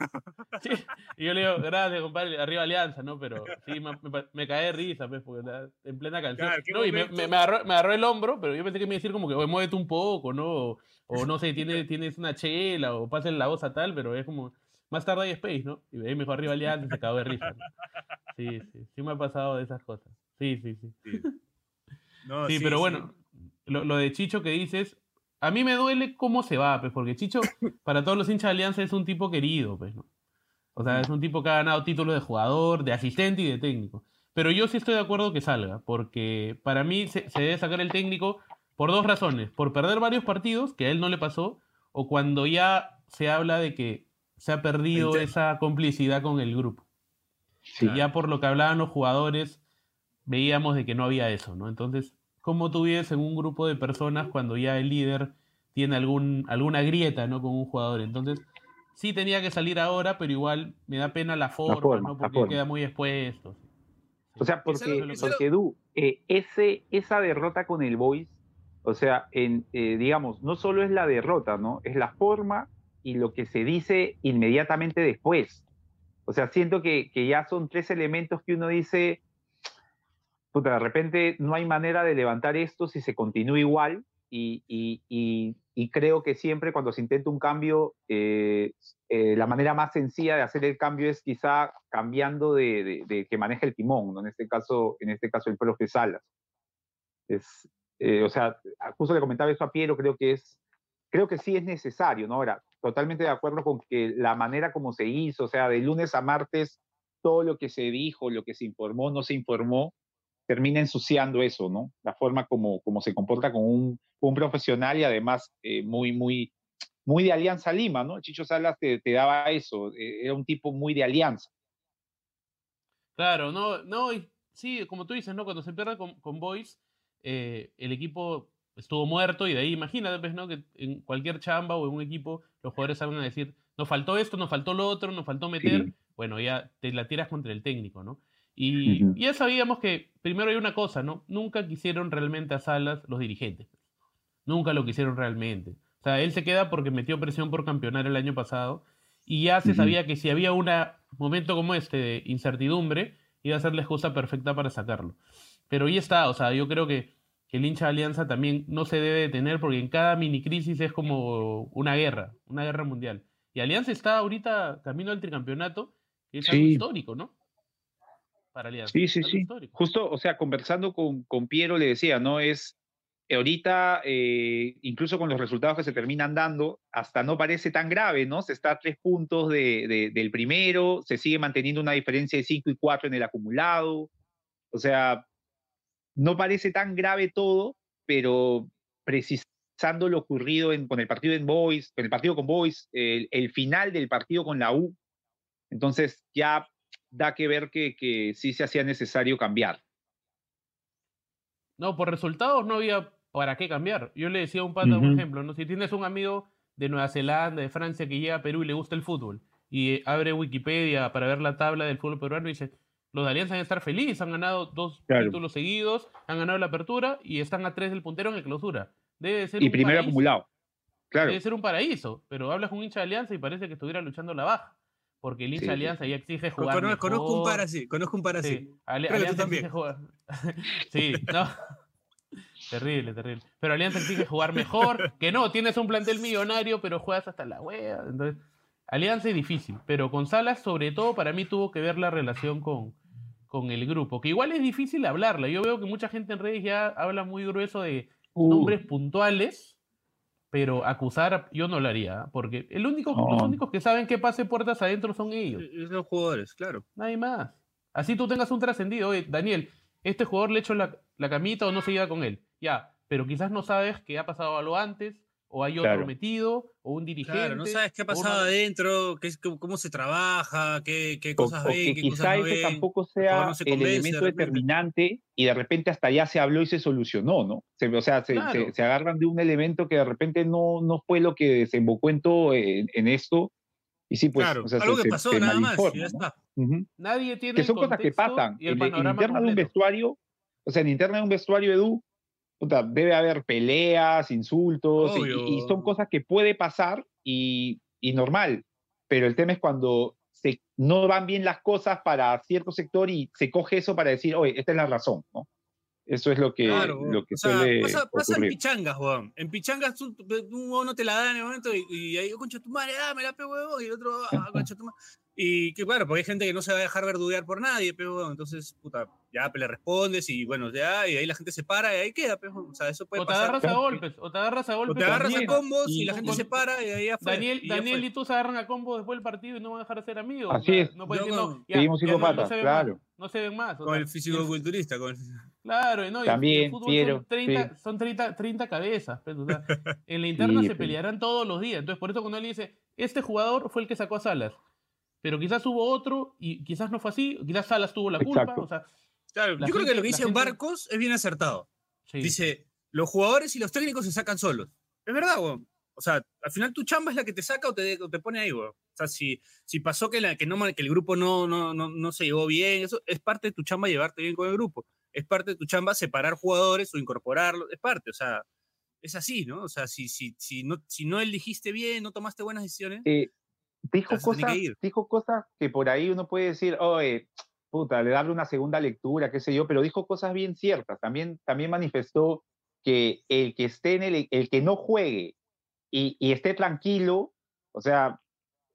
Sí, Y yo le digo, gracias, compadre, arriba Alianza, ¿no? Pero sí, me, me, de risa, pues, porque está en plena canción. Claro, no, y me, me, agarró, me agarró el hombro, pero yo pensé que me iba a decir como que, oye, muévete un poco, ¿no? O, o no sé, tienes, tienes una chela, o pasen la voz a tal, pero es como, más tarde hay Space, ¿no? Y ahí me dijo arriba Alianza y se cagó de risa. ¿no? Sí, sí, sí me ha pasado de esas cosas. Sí, sí, sí. No, Sí, pero bueno, Lo, lo de Chicho que dices, a mí me duele cómo se va, pues, porque Chicho, para todos los hinchas de Alianza, es un tipo querido, pues, ¿no? O sea, es un tipo que ha ganado títulos de jugador, de asistente y de técnico. Pero yo sí estoy de acuerdo que salga, porque para mí se, se debe sacar el técnico por dos razones. Por perder varios partidos, que a él no le pasó, o cuando ya se habla de que se ha perdido esa complicidad con el grupo. Sí. Y ya por lo que hablaban los jugadores, veíamos de que no había eso, ¿no? Entonces, ¿cómo tú vives en un grupo de personas cuando ya el líder tiene algún, alguna grieta, ¿no? Con un jugador. Entonces, sí tenía que salir ahora, pero igual me da pena la forma, forma, ¿no? la Porque forma. queda muy expuesto. O sea, porque, es porque Edu, eh, ese, esa derrota con el Boys, o sea, en, eh, digamos, no solo es la derrota, ¿no? Es la forma y lo que se dice inmediatamente después. O sea, siento que, que ya son tres elementos que uno dice, de repente no hay manera de levantar esto si se continúa igual y, y- y- y creo que siempre cuando se intenta un cambio, eh, eh, la manera más sencilla de hacer el cambio es quizá cambiando de, de, que maneja el timón, ¿no? En este caso, en este caso el profe Salas. Es, eh, o sea, justo le comentaba eso a Piero, creo que es, creo que sí es necesario, ¿no? Ahora, totalmente de acuerdo con que la manera como se hizo, o sea, de lunes a martes, todo lo que se dijo, lo que se informó, no se informó, termina ensuciando eso, ¿no? La forma como, como se comporta con un, un profesional y además eh, muy, muy, muy de Alianza Lima, ¿no? Chicho Salas te, te, daba eso, eh, era un tipo muy de Alianza. Claro, no, no, sí, como tú dices, ¿no? Cuando se pierde con, con Boys, eh, el equipo estuvo muerto y de ahí imagínate, pues, ¿no? Que en cualquier chamba o en un equipo los jugadores saben a decir, nos faltó esto, nos faltó lo otro, nos faltó meter, bueno, ya te la tiras contra el técnico, ¿no? Y, ya sabíamos que primero hay una cosa, ¿no? Nunca quisieron realmente a Salas los dirigentes. Nunca lo quisieron realmente. O sea, él se queda porque metió presión por campeonar el año pasado y ya se sabía que si había un momento como este de incertidumbre, iba a ser la excusa perfecta para sacarlo. Pero ya está, o sea, yo creo que, el hincha de Alianza también no se debe detener porque en cada mini crisis es como una guerra, una guerra mundial. Y Alianza está ahorita camino al tricampeonato, que es algo histórico, ¿no? Para Alianza. Sí, sí, sí. Justo, o sea, conversando con, con Piero le decía, ¿no? Es ahorita, eh, incluso con los resultados que se terminan dando, hasta no parece tan grave, ¿no? Se está a tres puntos de, del primero, se sigue manteniendo una diferencia de cinco y cuatro en el acumulado. O sea, no parece tan grave todo, pero precisando lo ocurrido con el partido en Boys, con el partido con Boys, el, final del partido con la U, entonces ya da que ver que, que sí se hacía necesario cambiar. No, por resultados no había para qué cambiar. Yo le decía a un pata, un ejemplo, ¿no? si tienes un amigo de Nueva Zelanda, de Francia, que llega a Perú y le gusta el fútbol, y abre Wikipedia para ver la tabla del fútbol peruano y dice, los de Alianza van a estar felices, han ganado dos títulos seguidos, han ganado la apertura y están a tres del puntero en el clausura. Debe ser y primero acumulado. Claro. Debe ser un paraíso, pero hablas con un hincha de Alianza y parece que estuviera luchando la baja. Porque el hincha de Alianza ya exige jugar. Conozco, conozco un par así, conozco un par así. Sí, Alianza también. jugar. sí, no. terrible, terrible. Pero Alianza exige jugar mejor. Que no, tienes un plantel millonario, pero juegas hasta la wea. Entonces, Alianza es difícil, pero con Salas, sobre todo, para mí tuvo que ver la relación con, con el grupo, que igual es difícil hablarla. Yo veo que mucha gente en redes ya habla muy grueso de uh. nombres puntuales, pero acusar yo no lo haría, porque el único, los únicos que saben que pase puertas adentro son ellos. Los jugadores, claro. Nadie más. Así tú tengas un trascendido. Oye, Daniel, este jugador le echó la, la camita o no se iba con él. Ya, pero quizás no sabes que ha pasado algo antes o hay otro metido, o un dirigente. Claro, no sabes qué ha pasado adentro, qué, cómo se trabaja, qué, qué cosas o, ven, qué quizá ese tampoco sea el elemento determinante y de repente hasta ya se habló y se solucionó, ¿no? o sea, se, se, agarran de un elemento que de repente no, no fue lo que desembocó en todo en, esto. Y sí, pues, claro, algo que pasó, nada más, ya está. Nadie tiene Que son cosas que pasan. en, en interna de un vestuario, o sea, en interna de un vestuario, Edu, debe haber peleas, insultos, y, son cosas que puede pasar y, normal. Pero el tema es cuando se, no van bien las cosas para cierto sector y se coge eso para decir, oye, esta es la razón, ¿no? Eso es lo que, lo que suele pasa, en pichangas, weón. En pichangas un no te la da en el momento y, y ahí, concha tu madre, dame la pe, huevón, y el otro, ah, concha tu madre. Y que claro, porque hay gente que no se va a dejar verduguear por nadie, pero entonces, puta, ya le respondes y bueno, ya, y ahí la gente se para y ahí queda, pero, o sea, eso puede o te agarras a golpes, o te agarras a golpes. O te agarras a combos y, la gente se para y ahí afuera. Daniel, y, Daniel y tú se agarran a combos después del partido y no van a dejar de ser amigos. Así es. No pueden decir, no, seguimos siendo patas, claro. no se ven más. Con el físico-culturista, con Claro, y no, También, son 30, 30, son 30, 30 cabezas. Pero, pues, o sea, en la interna se pelearán todos los días. Entonces, por eso cuando él dice, este jugador fue el que sacó a Salas pero quizás hubo otro y quizás no fue así, quizás Salas tuvo la culpa. O sea, claro, yo creo que lo que dice Barcos es bien acertado. Dice, los jugadores y los técnicos se sacan solos. Es verdad, weón. O sea, al final tu chamba es la que te saca o te, te pone ahí, weón. O sea, si, si pasó que, la, que, no, que el grupo no, no, no, no se llevó bien, eso es parte de tu chamba llevarte bien con el grupo. Es parte de tu chamba separar jugadores o incorporarlos. Es parte, o sea, es así, ¿no? O sea, si, si, si, no, si no elegiste bien, no tomaste buenas decisiones, eh, dijo cosas, dijo cosas que por ahí uno puede decir, oye, puta, le darle una segunda lectura, qué sé yo, pero dijo cosas bien ciertas. También, también manifestó que el que esté en el, el que no juegue y, y esté tranquilo, o sea,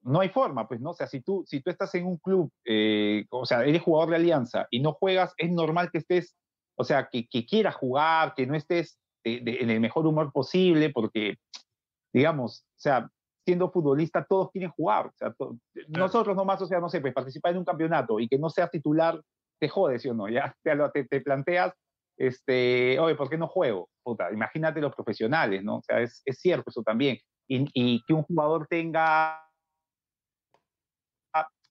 no hay forma, pues, ¿no? O sea, si tú, si tú estás en un club, eh, o sea, eres jugador de Alianza y no juegas, es normal que estés, o sea, que, que quieras jugar, que no estés en el mejor humor posible, porque, digamos, o sea, siendo futbolista todos quieren jugar. O sea, nosotros nomás, o sea, no sé, pues participar en un campeonato y que no seas titular, te jode, ¿sí o no? Ya te, te, planteas, este, oye, ¿por qué no juego? Puta, imagínate los profesionales, ¿no? O sea, es, es cierto eso también. Y, y, que un jugador tenga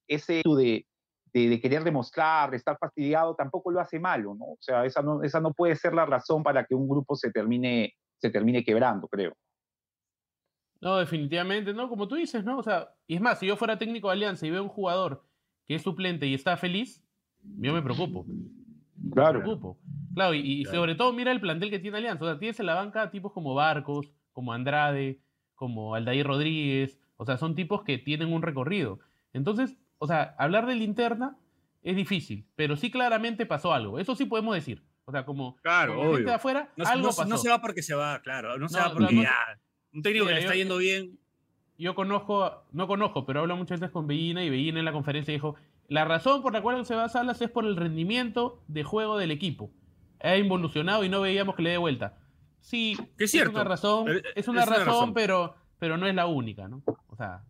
ese de, de, de, querer demostrar, de estar fastidiado, tampoco lo hace malo, ¿no? O sea, esa no, esa no puede ser la razón para que un grupo se termine, se termine quebrando, creo. No, definitivamente, no, como tú dices, ¿no? O sea, y es más, si yo fuera técnico de Alianza y veo un jugador que es suplente y está feliz, yo me preocupo. Claro. Me preocupo. Claro, y, sobre todo mira el plantel que tiene Alianza. O sea, tienes en la banca tipos como Barcos, como Andrade, como Aldair Rodríguez. O sea, son tipos que tienen un recorrido. Entonces, o sea, hablar de linterna es difícil, pero sí claramente pasó algo. Eso sí podemos decir. O sea, como, claro, gente de afuera, no, algo no, pasó. No se va porque se va, claro. No se va porque ya. Un técnico que le está yendo bien. Yo conozco, no conozco, pero hablo muchas veces con Bellina y Bellina en la conferencia dijo, la razón por la cual se va a Salas es por el rendimiento de juego del equipo. Ha involucionado y no veíamos que le dé vuelta. Sí, es, cierto. una razón, es una, razón, Pero, pero no es la única, ¿no? O sea,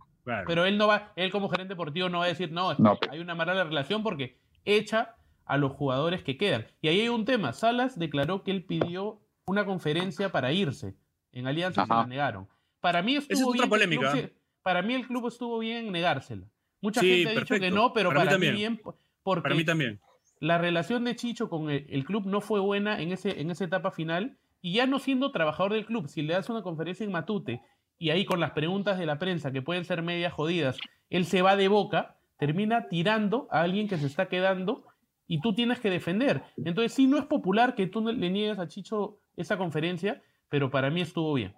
pero él no va, él como gerente deportivo no va a decir, no, hay una mala relación porque echa a los jugadores que quedan. Y ahí hay un tema. Salas declaró que él pidió una conferencia para irse. En Alianza se la negaron. Para mí estuvo es otra bien polémica. para mí el club estuvo bien en negársela. Mucha gente ha dicho que no, pero para, mí, bien. Porque para mí también. La relación de Chicho con el, club no fue buena en, ese, en esa etapa final. Y ya no siendo trabajador del club, si le das una conferencia en Matute y ahí con las preguntas de la prensa, que pueden ser medias jodidas, él se va de boca, termina tirando a alguien que se está quedando y tú tienes que defender. Entonces, sí, no es popular que tú le niegues a Chicho esa conferencia, pero para mí estuvo bien.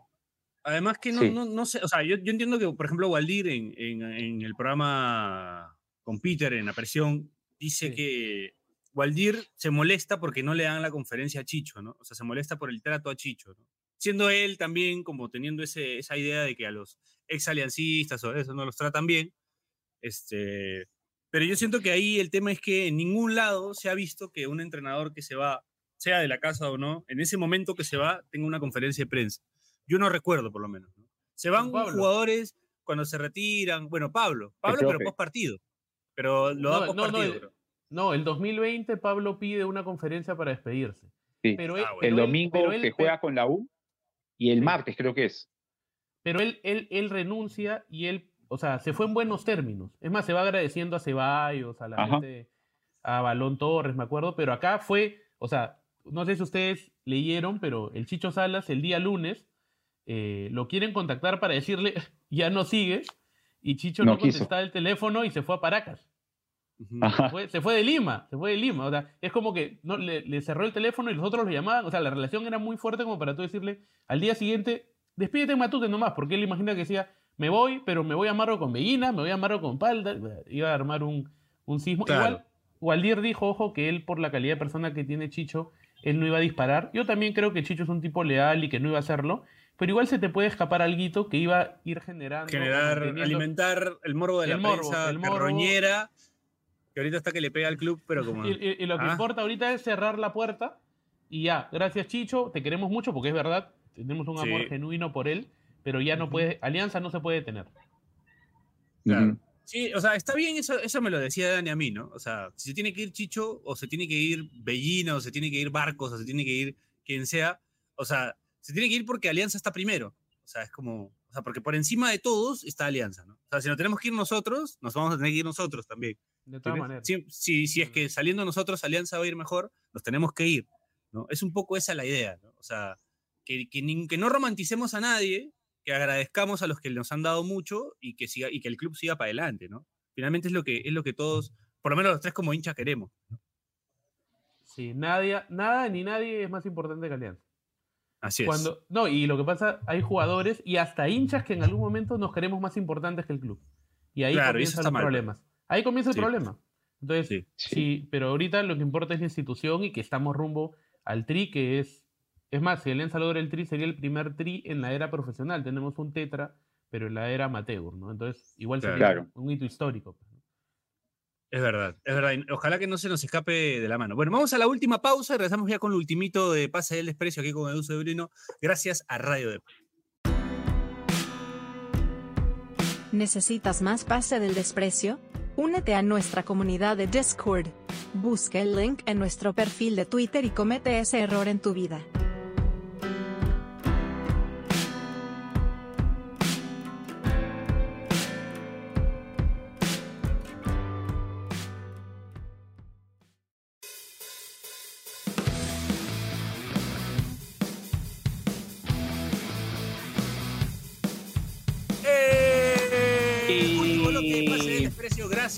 Además que no, no, no, sé, o sea, yo, yo, entiendo que, por ejemplo, Waldir en, en, en, el programa con Peter, en la presión, dice sí. que Waldir se molesta porque no le dan la conferencia a Chicho, ¿no? O sea, se molesta por el trato a Chicho, ¿no? siendo él también como teniendo ese, esa idea de que a los ex aliancistas o eso no los tratan bien. Este, pero yo siento que ahí el tema es que en ningún lado se ha visto que un entrenador que se va, sea de la casa o no, en ese momento que se va, tenga una conferencia de prensa. Yo no recuerdo, por lo menos. ¿no? Se van jugadores cuando se retiran. Bueno, Pablo, Pablo, pero post partido. Pero lo da no, post no, partido. No, no, el 2020 Pablo pide una conferencia para despedirse. Sí. Pero él, ah, bueno. el domingo pero que juega con la U y el martes creo que es. Pero él, él, él renuncia y él, o sea, se fue en buenos términos. Es más, se va agradeciendo a Ceballos, a la Ajá. gente, a Balón Torres, me acuerdo, pero acá fue, o sea, no sé si ustedes leyeron, pero el Chicho Salas el día lunes eh, lo quieren contactar para decirle, ya no sigues, y Chicho no, No contestaba el teléfono y se fue a Paracas. Se fue, se fue de Lima, se fue de Lima. O sea, es como que no, le, le cerró el teléfono y los otros lo llamaban. O sea, la relación era muy fuerte como para tú decirle al día siguiente, despídete en Matute nomás, porque él imagina que decía, me voy, pero me voy a amarro con Bellina, me voy a amarro con Palda. Iba a armar un, un sismo. Claro. Igual, Waldir dijo, ojo, que él, por la calidad de persona que tiene Chicho, él no iba a disparar. Yo también creo que Chicho es un tipo leal y que no iba a hacerlo. Pero igual se te puede escapar algo que iba a ir generando. Generar, alimentar el morbo de la morbo, prensa el morbo. carroñera, que ahorita está que le pega al club, pero como... Y, y- y lo que Ah. importa ahorita es cerrar la puerta y ya, gracias Chicho, te queremos mucho porque es verdad, tenemos un Sí. amor genuino por él, pero ya no puede, Alianza no se puede tener. Claro. Sí, o sea, está bien, eso, eso me lo decía Dani a mí, ¿no? O sea, si se tiene que ir Chicho, o se tiene que ir Bellina, o se tiene que ir Barcos, o se tiene que ir quien sea, o sea, se tiene que ir porque Alianza está primero. O sea, es como, o sea, porque por encima de todos está Alianza, ¿no? O sea, si nos tenemos que ir nosotros, nos vamos a tener que ir nosotros también. De todas maneras. Si, si, si es que saliendo nosotros Alianza va a ir mejor, nos tenemos que ir, ¿no? Es un poco esa la idea, ¿no? O sea, que, que, que no romanticemos a nadie, que agradezcamos a los que nos han dado mucho y que, siga, y que el club siga para adelante, ¿no? Finalmente es lo que, es lo que todos, por lo menos los tres como hinchas queremos. Sí, nadie, nada ni nadie es más importante que Alianza. Así es. Cuando, no, y lo que pasa, hay jugadores y hasta hinchas que en algún momento nos queremos más importantes que el club. Y ahí Claro, comienzan los mal, pues. problemas. Ahí comienza el Sí. problema. Entonces. Sí, pero ahorita lo que importa es la institución y que estamos rumbo al tri, que es. Es más, si Alianza logra el tri, sería el primer tri en la era profesional. Tenemos un tetra pero en la era amateur, ¿no? Entonces, igual sería Claro. un hito histórico. pues, Es verdad, es verdad. Ojalá que no se nos escape de la mano. Bueno, vamos a la última pausa y regresamos ya con el ultimito de Pase del Desprecio aquí con Edu Brino. Gracias a Radio de ¿Necesitas más pase del desprecio? Únete a nuestra comunidad de Discord. Busca el link en nuestro perfil de Twitter y comete ese error en tu vida.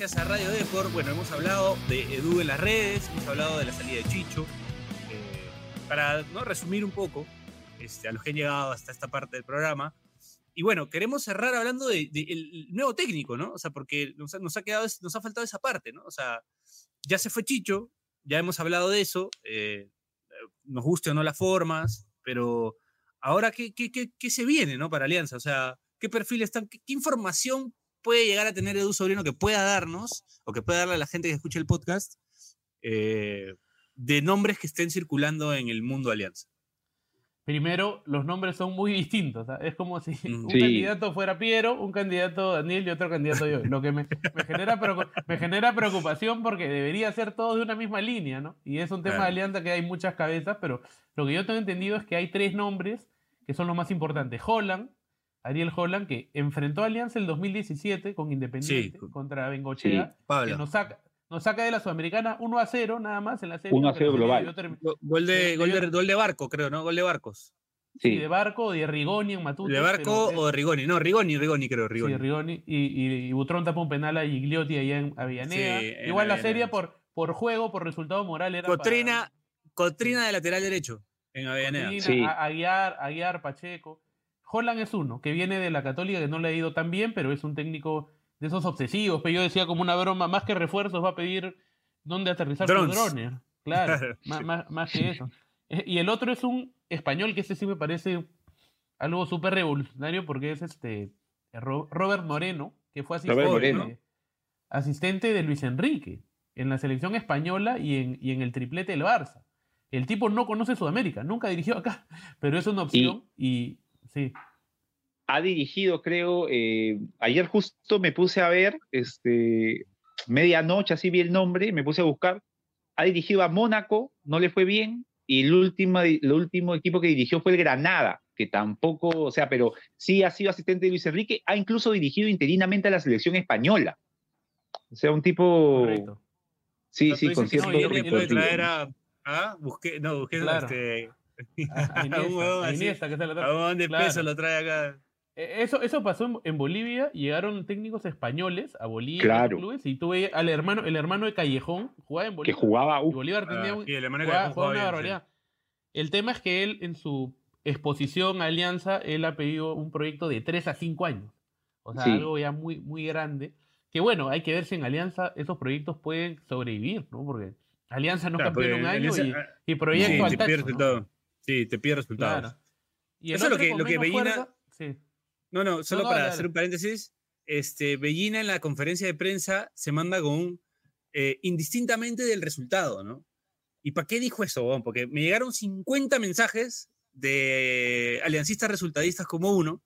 Gracias a Radio Deport. Bueno, hemos hablado de Edu en las redes, hemos hablado de la salida de Chicho. Eh, para ¿no? resumir un poco este, a los que han llegado hasta esta parte del programa. Y bueno, queremos cerrar hablando del de, el nuevo técnico, ¿no? O sea, porque nos nos ha quedado, nos ha faltado esa parte, ¿no? O sea, ya se fue Chicho, ya hemos hablado de eso, eh, nos guste o no las formas, pero ahora, ¿qué, qué, qué, qué se viene, ¿no? Para Alianza, o sea, ¿qué perfil están, qué información puede llegar a tener Edu Sobrino que pueda darnos, o que pueda darle a la gente que escuche el podcast, eh, de nombres que estén circulando en el mundo Alianza? Primero, los nombres son muy distintos. ¿ah? Es como si un Sí. candidato fuera Piero, un candidato Daniel y otro candidato yo. Lo que me, me genera, me genera preocupación porque debería ser todos de una misma línea, ¿no? Y es un tema de alianza que hay muchas cabezas, pero lo que yo tengo entendido es que hay tres nombres que son los más importantes. Holland, Ariel Holland, que enfrentó a Alianza el 2017 con Independiente Sí. contra Bengochea, que Pablo. nos saca, nos saca de la Sudamericana 1 a 0 nada más en la serie. 1 a porque 0 la serie global. Gol de, Sí, gol, de, yo- gol de Barco, creo, ¿no? Gol de Barcos. Sí, de Barco, de Rigoni en Matute. ¿De Barco pero- o de Rigoni? No, Rigoni, Rigoni creo, Rigoni. Sí, Rigoni. Y, y, y Butrón tapa un penal a Gigliotti allá en Avellaneda. Sí, en Igual la Avellaneda. serie por, por juego, por resultado moral era para- Cotrina, Cotrina de lateral derecho en Avellaneda. Cotrina, Sí. a- Aguiar, Aguiar, Pacheco. Holland es uno, que viene de la Católica, que no le ha ido tan bien, pero es un técnico de esos obsesivos. Pero yo decía como una broma, más que refuerzos, va a pedir dónde aterrizar Drones. sus drones. Claro, más, más- más que eso. Eh, Y el otro es un español, que ese sí me parece algo súper revolucionario, porque es este Ro- Robert Moreno, que fue asistente, Moreno. asistente de Luis Enrique en la selección española y en, y en el triplete del Barça. El tipo no conoce Sudamérica, nunca dirigió acá, pero es una opción y, sí. ha dirigido, creo, eh, ayer justo me puse a ver, este, medianoche, así vi el nombre, me puse a buscar, ha dirigido a Mónaco, no le fue bien, y el último, el último equipo que dirigió fue el Granada, que tampoco, o sea, pero sí ha sido asistente de Luis Enrique, ha incluso dirigido interinamente a la selección española. O sea, un tipo, Correcto. sí, O sea, sí, con cierto no, y- y Siempre puede recorrido. traer a. ¿Ah? Busqué, no, busqué Claro. este, A, a a un Iniesta, huevón a así, Iniesta, que se la a un huevón de Claro. peso lo trae acá. Eh, Eso, eso pasó en, en Bolivia, llegaron técnicos españoles a Bolivia, Claro. clubes, y tuve al hermano, el hermano de Callejón, jugaba en que Bolivia. jugaba, y uf, Bolívar tenía Ah, un- sí, el hermano que jugaba- jugaba jugaba una bien, sí. barbaridad. El tema es que él, en su exposición a Alianza, él ha pedido un proyecto de 3 a 5 años. O sea, Sí. algo ya muy, muy grande. Que bueno, hay que ver si en Alianza esos proyectos pueden sobrevivir, ¿no? Porque Alianza no Claro, porque un año Alianza- y, ah, y sí, proyecto al tacho, ¿no? resultados. Sí, te pide resultados. Claro. Y Eso es lo que- lo que Bellina- fuerza- sí. No, no, solo no, para dale, hacer un paréntesis, este, Bellina en la conferencia de prensa se manda con un, eh, indistintamente del resultado, ¿no? ¿Y para qué dijo eso? Porque me llegaron 50 mensajes de aliancistas resultadistas como uno,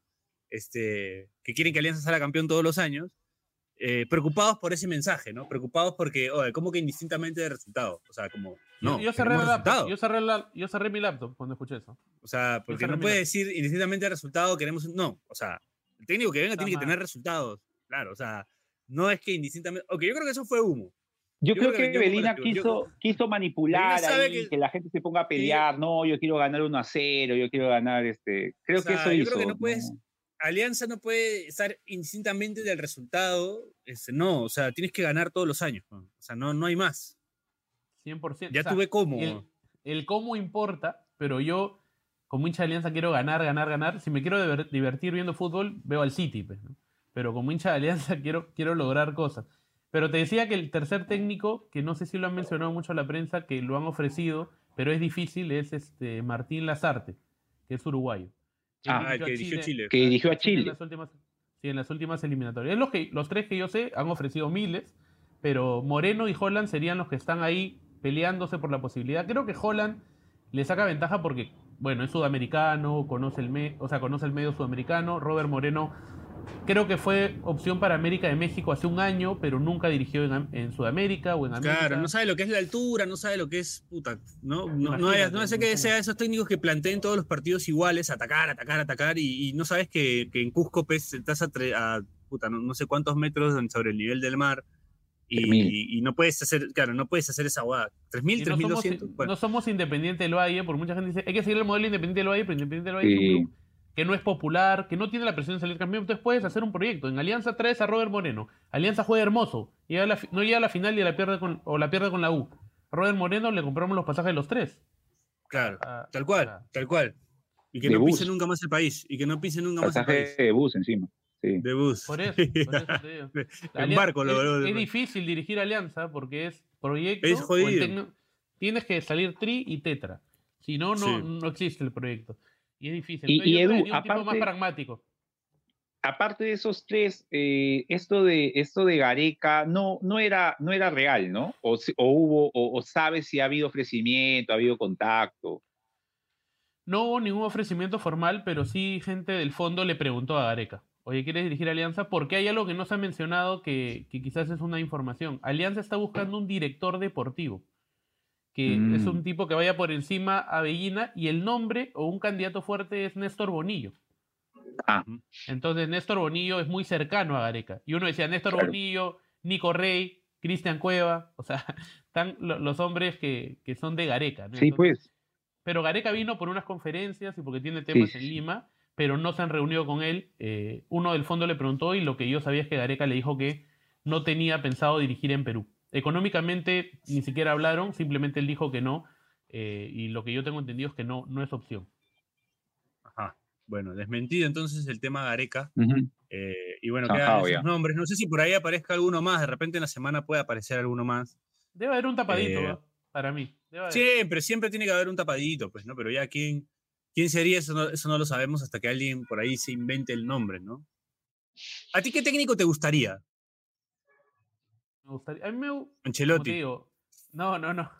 este, que quieren que Alianza salga campeón todos los años, eh, preocupados por ese mensaje, ¿no? Preocupados porque, oye, ¿cómo que indistintamente de resultado? O sea, como, no, yo, cerré laptop, yo, cerré la- yo cerré mi laptop cuando escuché eso. O sea, porque no puede decir indistintamente de resultado, queremos. No, o sea, el técnico que venga Está tiene que mal. tener resultados. Claro, o sea, no es que indistintamente. Ok, yo creo que eso fue humo. Yo, Yo creo creo que que como Belina que- yo- quiso, quiso manipular ahí, que- que... la gente se ponga a pelear, no, yo quiero ganar 1 a 0, yo quiero ganar este, creo O sea, que eso yo hizo. creo que no puedes- Alianza no puede estar indistintamente del resultado. Este, no, o sea, tienes que ganar todos los años. O sea, no, no hay más. 100%. Ya O sea, tuve cómo. El, el cómo importa, pero yo, como hincha de Alianza, quiero ganar, ganar, ganar. Si me quiero diver- divertir viendo fútbol, veo al City, pues, ¿no? Pero como hincha de Alianza, quiero, quiero lograr cosas. Pero te decía que el tercer técnico, que no sé si lo han mencionado mucho la prensa, que lo han ofrecido, pero es difícil, es este Martín Lazarte, que es uruguayo. Que Ah, Ah, el dirigió que a dirigió Chile. que dirigió a en Chile. las últimas- Sí, en las últimas eliminatorias. Los, que, los tres que yo sé han ofrecido miles, pero Moreno y Holland serían los que están ahí peleándose por la posibilidad. Creo que Holland le saca ventaja porque, bueno, es sudamericano, conoce el, me o sea, conoce el medio sudamericano. Robert Moreno creo que fue opción para América de México hace un año, pero nunca dirigió en, Sudamérica o en América. Claro, no sabe lo que es la altura, no sabe lo que es puta, ¿no? No, no, hace que sea esos técnicos que planteen todos los partidos iguales, atacar, atacar, atacar, y, no sabes que, en Cusco pues, estás a, puta, no, sé cuántos metros sobre el nivel del mar. Y, no puedes hacer, claro, no puedes hacer esa guada. 3.000, 3.200. No somos Independiente del Valle, por mucha gente dice, hay que seguir el modelo Independiente del Valle, pero Independiente del Valle es un club que no es popular, que no tiene la presión de salir campeón, entonces puedes hacer un proyecto. En Alianza traes a Robert Moreno. Alianza juega hermoso. no llega a la final y la pierde con, o la pierde con la U. A Robert Moreno le compramos los pasajes de los tres. Claro, ah, tal cual, tal cual. Y que no pise nunca más el país. Y que no pise nunca más el país. de bus encima. De bus. Por eso, por eso te digo. en barco lo, es, es, difícil dirigir Alianza porque es proyecto. Es jodido. Tienes que salir tri y tetra. Si no, no, no existe el proyecto. Y es difícil. Y, Edu, un aparte, tipo más pragmático. Aparte de esos tres, eh, esto, de, esto de Gareca no, no, era, no era real, ¿no? O, o hubo, o, sabes si ha habido ofrecimiento, ha habido contacto. No hubo ningún ofrecimiento formal, pero sí gente del fondo le preguntó a Gareca. Oye, ¿quieres dirigir Alianza? Porque hay algo que no se ha mencionado que, que quizás es una información. Alianza está buscando un director deportivo que es un mm. tipo que vaya por encima a Bellina y el nombre o un candidato fuerte es Néstor Bonillo. Ah. Entonces Néstor Bonillo es muy cercano a Gareca. Y uno decía Néstor Bonillo, Nico Rey, Cristian Cueva, o sea, están los hombres que, son de Gareca. Sí, pues. Pero Gareca vino por unas conferencias y porque tiene temas en Lima, pero no se han reunido con él. Eh, uno del fondo le preguntó y lo que yo sabía es que Gareca le dijo que no tenía pensado dirigir en Perú. Económicamente ni siquiera hablaron, simplemente él dijo que no, eh, y lo que yo tengo entendido es que no, no es opción. Ajá. Bueno, desmentido entonces el tema Gareca. Eh, y bueno, quedan esos nombres. No sé si por ahí aparezca alguno más, de repente en la semana puede aparecer alguno más. Debe haber un tapadito, eh, para mí. Siempre, siempre tiene que haber un tapadito, pues, ¿no? Pero ya quién, quién sería, eso no, eso no lo sabemos hasta que alguien por ahí se invente el nombre, ¿no? ¿A ti qué técnico te gustaría? Me gustaría. A mí me. Ancelotti. no, no, no.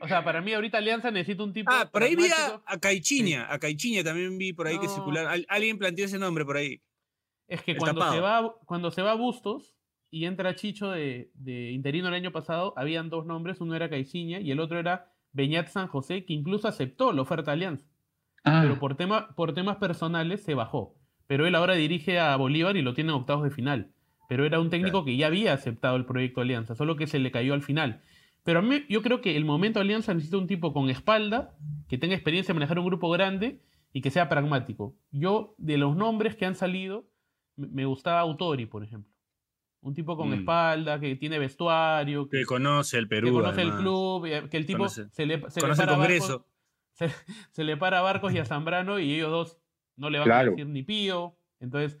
O sea, para mí ahorita Alianza necesita un tipo. Ah, por ahí vi a, Caichiña. A Caichiña también vi por ahí que circular. alguien planteó ese nombre por ahí. Es que cuando se, va, cuando se va Bustos y entra Chicho de, interino el año pasado, habían dos nombres. Uno era Caichiña y el otro era Beñat San José, que incluso aceptó la oferta de Alianza. Ah. Pero por, tema, por temas personales se bajó. Pero él ahora dirige a Bolívar y lo tiene en octavos de final pero era un técnico que ya había aceptado el proyecto Alianza, solo que se le cayó al final. Pero a mí, yo creo que el momento Alianza necesita un tipo con espalda, que tenga experiencia en manejar un grupo grande y que sea pragmático. Yo, de los nombres que han salido, me gustaba Autori, por ejemplo. Un tipo con mm. espalda, que tiene vestuario. Que, conoce el Perú. Que conoce el club, eh, que el tipo se le, se le para Barcos, se, le para a Barcos y a Zambrano y ellos dos no le van a decir ni pío. Entonces,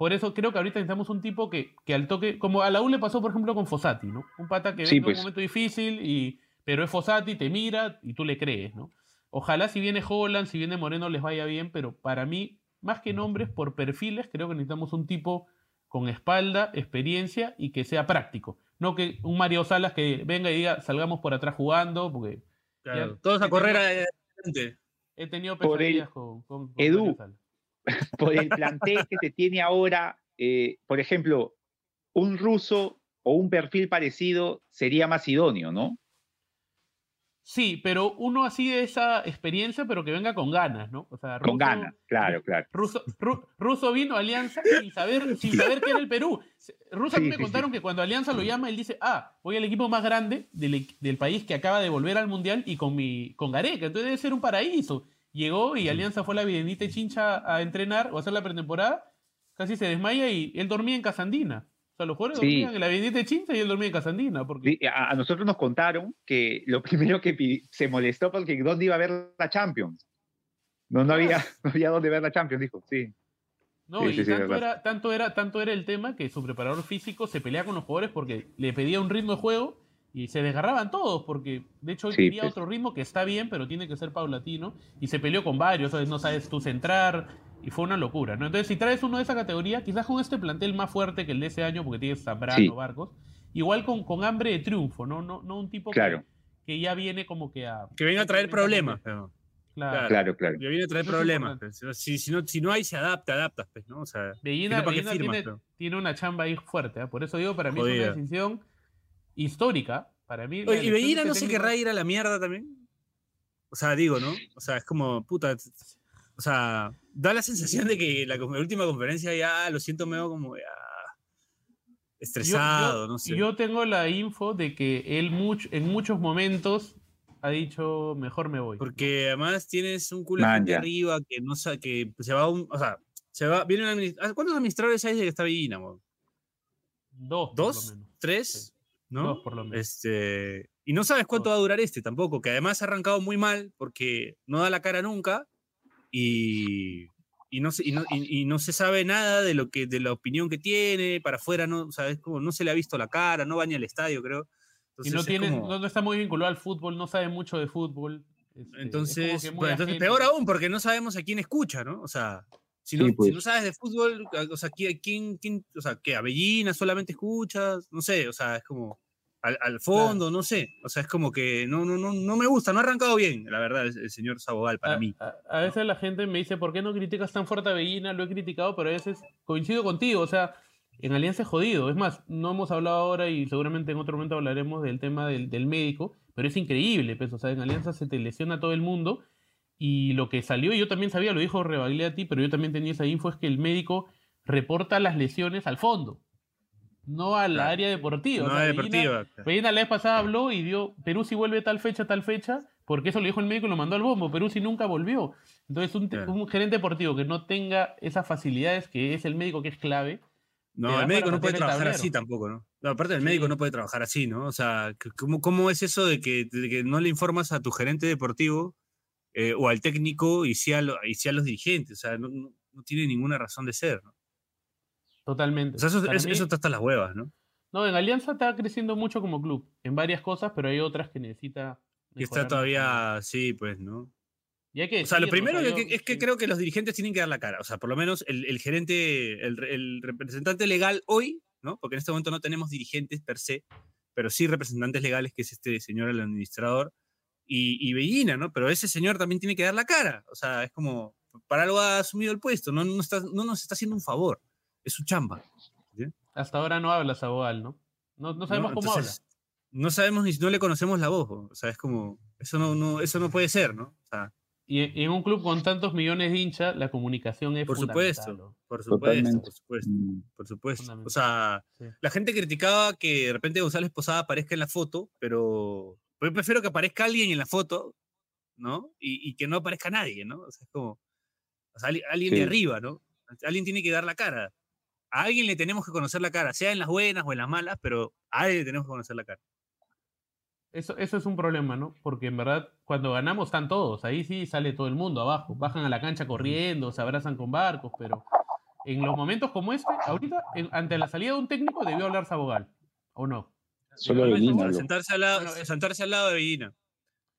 por eso creo que ahorita necesitamos un tipo que, que al toque, como a la U le pasó, por ejemplo, con Fossati, ¿no? Un pata que sí, en un pues. momento difícil, y, pero es Fossati, te mira y tú le crees, ¿no? Ojalá si viene Holland, si viene Moreno les vaya bien, pero para mí, más que nombres, por perfiles, creo que necesitamos un tipo con espalda, experiencia y que sea práctico. No que un Mario Salas que venga y diga, salgamos por atrás jugando, porque... todos a correr adelante. He tenido pesadillas con, con, Edu, por el plantel que se tiene ahora, eh, por ejemplo, un ruso o un perfil parecido sería más idóneo, ¿no? Sí, pero uno así de esa experiencia, pero que venga con ganas, ¿no? O sea, con ganas, claro, claro. Ruso, vino a Alianza sin saber, sin saber qué era el Perú. Ruso me contaron que cuando Alianza lo llama, él dice, ah, voy al equipo más grande del, del, país que acaba de volver al Mundial y con, mi, con Gareca, entonces debe ser un paraíso. Llegó y Alianza fue a la Videnita Chincha a entrenar o a hacer la pretemporada, casi se desmaya y él dormía en Casandina. O sea, los jugadores dormían en la Videnita Chincha y él dormía en Casandina. Porque... a, nosotros nos contaron que lo primero que se molestó porque dónde iba a ver la Champions. No, no, había, no había dónde ver la Champions, dijo, sí. No, y tanto, era, tanto, era, tanto era el tema que su preparador físico se pelea con los jugadores porque le pedía un ritmo de juego y se desgarraban todos, porque de hecho hoy sí, quería pues. otro ritmo que está bien, pero tiene que ser paulatino. Y se peleó con varios, no sabes tú centrar, Y fue una locura, ¿no? Entonces, si traes uno de esa categoría, quizás con este plantel más fuerte que el de ese año, porque tienes Zambrano, Sí. Barcos, igual con, con hambre de triunfo, ¿no? No, no un tipo que- Claro. que, ya viene como que a... Que venga a traer problemas. pero- Claro. Claro, claro. Viene a traer problemas. Si, si no, si no hay, se adapta, adaptas, pues, ¿no? O sea, Bellina, si no, ¿para qué Bellina firmas, tiene, pero? tiene una chamba ahí fuerte, ¿ah? por eso digo, para mí es una decisión histórica. Para mí, Oye, ¿y de Bellina este no se técnico- querrá ir a la mierda también? O sea, digo, ¿no? O sea, es como, puta. O sea, da la sensación de que la, última conferencia ya lo siento medio como ya estresado, yo, no sé. Yo tengo la info de que él much- en muchos momentos ha dicho, mejor me voy. Porque además tienes un culo de arriba que no sabe, que se va un, o sea, se va, viene un. ¿Cuántos administradores hay desde que está Bellina? Dos, por lo ¿Dos? menos. ¿Tres? ¿No? Dos, por lo menos. Este, y no sabes cuánto Dos. va a durar este tampoco, que además ha arrancado muy mal porque no da la cara nunca y, y, no, se, y, no, y- y no se sabe nada de, lo que, de la opinión que tiene, para afuera no, o sea, es como no se le ha visto la cara, no va ni al estadio, creo. y Entonces, no, es tiene, como- no, no está muy vinculado al fútbol, no sabe mucho de fútbol. este, entonces, bueno, entonces peor aún, porque no sabemos a quién escucha, ¿no? O sea, si no, Sí, si pues. no sabes de fútbol, o sea, ¿quién, quién, o sea, que Avellina solamente escuchas? No sé, o sea, es como al, al fondo, no sé. O sea, es como que no, no, no, no me gusta, no ha arrancado bien, la verdad, el, el señor Sabogal para a, mí. A, a veces la gente me dice, ¿por qué no criticas tan fuerte a Bellina? Lo he criticado, pero a veces coincido contigo. O sea, en Alianza es jodido. Es más, no hemos hablado ahora y seguramente en otro momento hablaremos del tema del, del médico, pero es increíble, pues. O sea, en Alianza se te lesiona todo el mundo. Y lo que salió, y yo también sabía, lo dijo Rebagliati, pero yo también tenía esa info, es que el médico reporta las lesiones al fondo, no a la Claro. área deportiva. O No sea, es Bellina- deportiva. Medina la vez pasada habló y dio Perú si vuelve tal fecha, tal fecha, porque eso lo dijo el médico y lo mandó al bombo. Perú si nunca volvió. Entonces, un, Claro. un gerente deportivo que no tenga esas facilidades, que es el médico que es clave, No, el médico no puede el trabajar así tampoco, ¿no? No, aparte Sí. médico no puede trabajar así, ¿no? O sea, ¿cómo, cómo es eso de que, de que no le informas a tu gerente deportivo eh, o al técnico y sí a, lo- y los dirigentes? O sea, no, no- no tiene ninguna razón de ser, ¿no? totalmente. O sea, eso, Para eso, mí- eso está hasta las huevas, ¿no? No, en Alianza está creciendo mucho como club, en varias cosas, pero hay otras que necesita. Y está mucho todavía, sí, pues, ¿no? Y hay que O sea, lo primero o sea, que- yo- que- es que sí. creo que los dirigentes tienen que dar la cara. O sea, por lo menos el, el gerente, el, re- el representante legal hoy, ¿no? Porque en este momento no tenemos dirigentes per se, pero sí representantes legales, que es este señor, el administrador, y, y Bellina, ¿no? Pero ese señor también tiene que dar la cara. O sea, es como, para algo ha asumido el puesto, no, no, está- no nos está haciendo un favor, es su chamba. Hasta ahora no habla Saboal, ¿no? No, no sabemos ¿no? cómo Entonces, No sabemos ni no le conocemos la voz, o sea, es como, eso no, no, eso no puede ser, ¿no? O sea, habla. Y en- un club con tantos millones de hinchas, la comunicación es Por fundamental, supuesto. ¿no? por supuesto, Totalmente. por supuesto. Mm, Por supuesto. O sea, Sí. la gente criticaba que de repente González Posada aparezca en la foto, pero yo prefiero que aparezca alguien en la foto, ¿no? Y, y que no aparezca nadie, ¿no? O sea, es como, o sea, ali- alguien de arriba, ¿no? Alguien tiene que dar la cara. A alguien le tenemos que conocer la cara, sea en las buenas o en las malas, pero a alguien le tenemos que conocer la cara. Eso, eso es un problema, ¿no? Porque en verdad, cuando ganamos están todos. Ahí sí sale todo el mundo abajo. Bajan a la cancha corriendo, se abrazan con barcos, pero en los momentos como este, ahorita, en- ante la salida de un técnico, debió hablar Sabogal. ¿O no? Solo Bellina, sentarse, al lado, sentarse al lado de Bellina.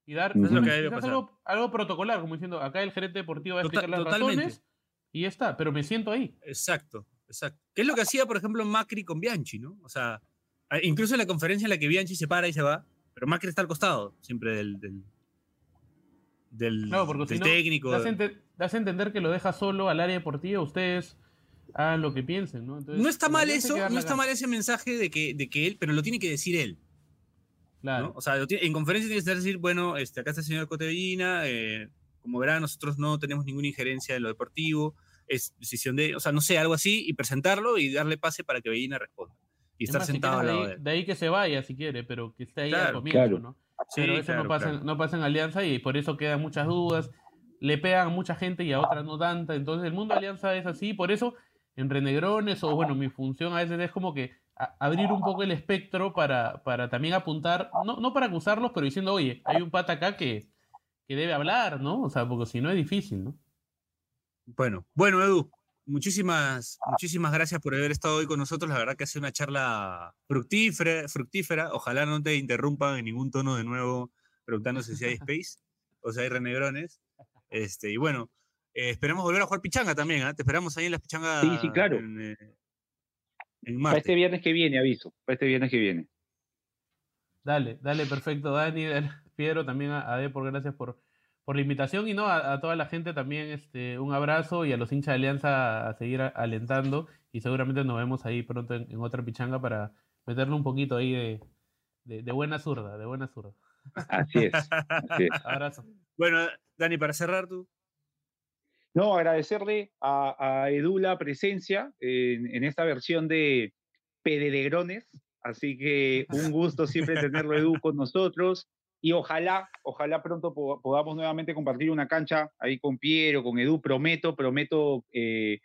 Y dar es lo que algo, algo protocolar, como diciendo, acá el gerente deportivo va a explicar las totalmente. razones y ya está, pero me siento ahí. Exacto, exacto. ¿Qué es lo que hacía, por ejemplo, Macri con Bianchi, ¿no? O sea, incluso en la conferencia en la que Bianchi se para y se va, pero Macri está al costado siempre del, del, del, Claro, porque del si no, técnico. Das ente- das a entender que lo deja solo al área deportiva, ustedes hagan lo que piensen, ¿no? Entonces, No está mal eso, no está mal ese mensaje de que, de que él, pero lo tiene que decir él. Claro. ¿no? O sea, en conferencia tiene que decir, bueno, este, acá está el señor Cotevina, eh, como verán, nosotros no tenemos ninguna injerencia en lo deportivo, es decisión de, o sea, no sé, algo así, y presentarlo y darle pase para que Bellina responda. Y Es estar más, si sentado al lado de de ahí, él. de ahí que se vaya si quiere, pero que esté ahí al Claro, comienzo, claro. ¿no? Sí, Pero eso claro, no, pasa, no pasa en Alianza y por eso quedan muchas dudas. Le pegan a mucha gente y a otras no tanta. Entonces el mundo de Alianza es así. Por eso en Renegrones o bueno, mi función a veces es como que a- abrir un poco el espectro para, para también apuntar, no, no para acusarlos, pero diciendo, oye, hay un pata acá que, que debe hablar, ¿no? O sea, porque si no es difícil, ¿no? Bueno, bueno, Edu, muchísimas, muchísimas gracias por haber estado hoy con nosotros. La verdad que ha sido una charla fructífera, fructífera. Ojalá no te interrumpan en ningún tono de nuevo preguntándose si hay space o si hay renegrones. Este, y bueno, Eh, esperemos volver a jugar pichanga también, ¿ah? Te esperamos ahí en las pichangas. Sí, sí, claro. En, eh, en Para este viernes que viene, aviso. Para este viernes que viene. Dale, dale, perfecto, Dani, dale, Piero, también a, a Depor, gracias por, por la invitación y no, a, a toda la gente también este, un abrazo y a los hinchas de Alianza a seguir a- alentando y seguramente nos vemos ahí pronto en, en otra pichanga para meterle un poquito ahí de, de, de buena zurda, de buena zurda. Así es. así es. Abrazo. Bueno, Dani, para cerrar tú. No, agradecerle a, a Edu la presencia en, en esta versión de Pedelegrones. Así que un gusto siempre tenerlo Edu con nosotros. Y ojalá, ojalá pronto po- podamos nuevamente compartir una cancha ahí con Piero, con Edu. Prometo, prometo eh,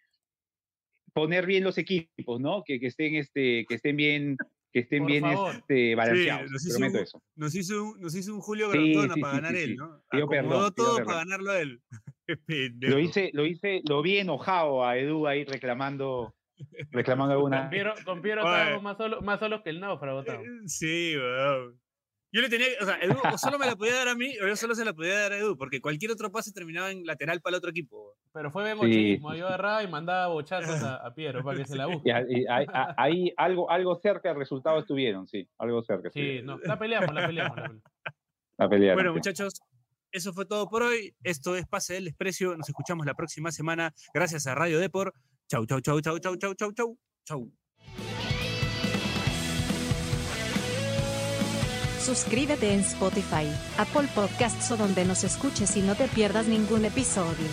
poner bien los equipos, ¿no? Que, que estén, este, que estén bien, que estén Por bien este, balanceados. nos hizo un- eso. Nos hizo un, nos hizo un Julio Sí, para ganar él. ¿no? Pido Acomodó perdón, todo para ganarlo a él. Lo hice, lo hice, lo vi enojado a Edu ahí reclamando, reclamando alguna. Con Piero, con Piero más solos más solos que el náufrago. Eh, Sí, weón. Yo le tenía, que- o sea, Edu o solo me la podía dar a mí o yo solo se la podía dar a Edu, porque cualquier otro pase terminaba en lateral para el otro equipo. Pero fue Sí, bengochismo, sí, yo agarraba y mandaba bochazos a, a Piero para que se la busque. Y ahí, ahí- ahí algo, algo cerca del resultado estuvieron, sí, algo cerca. Sí, no, la peleamos, la peleamos. La peleamos. La. Bueno, muchachos, eso fue todo por hoy. Esto es Pase del Desprecio. Nos escuchamos la próxima semana. Gracias a Radio Depor. Chau, chau, chau, chau, chau, chau, chau, chau. Chau. Suscríbete en Spotify, Apple Podcasts o donde nos escuches y no te pierdas ningún episodio.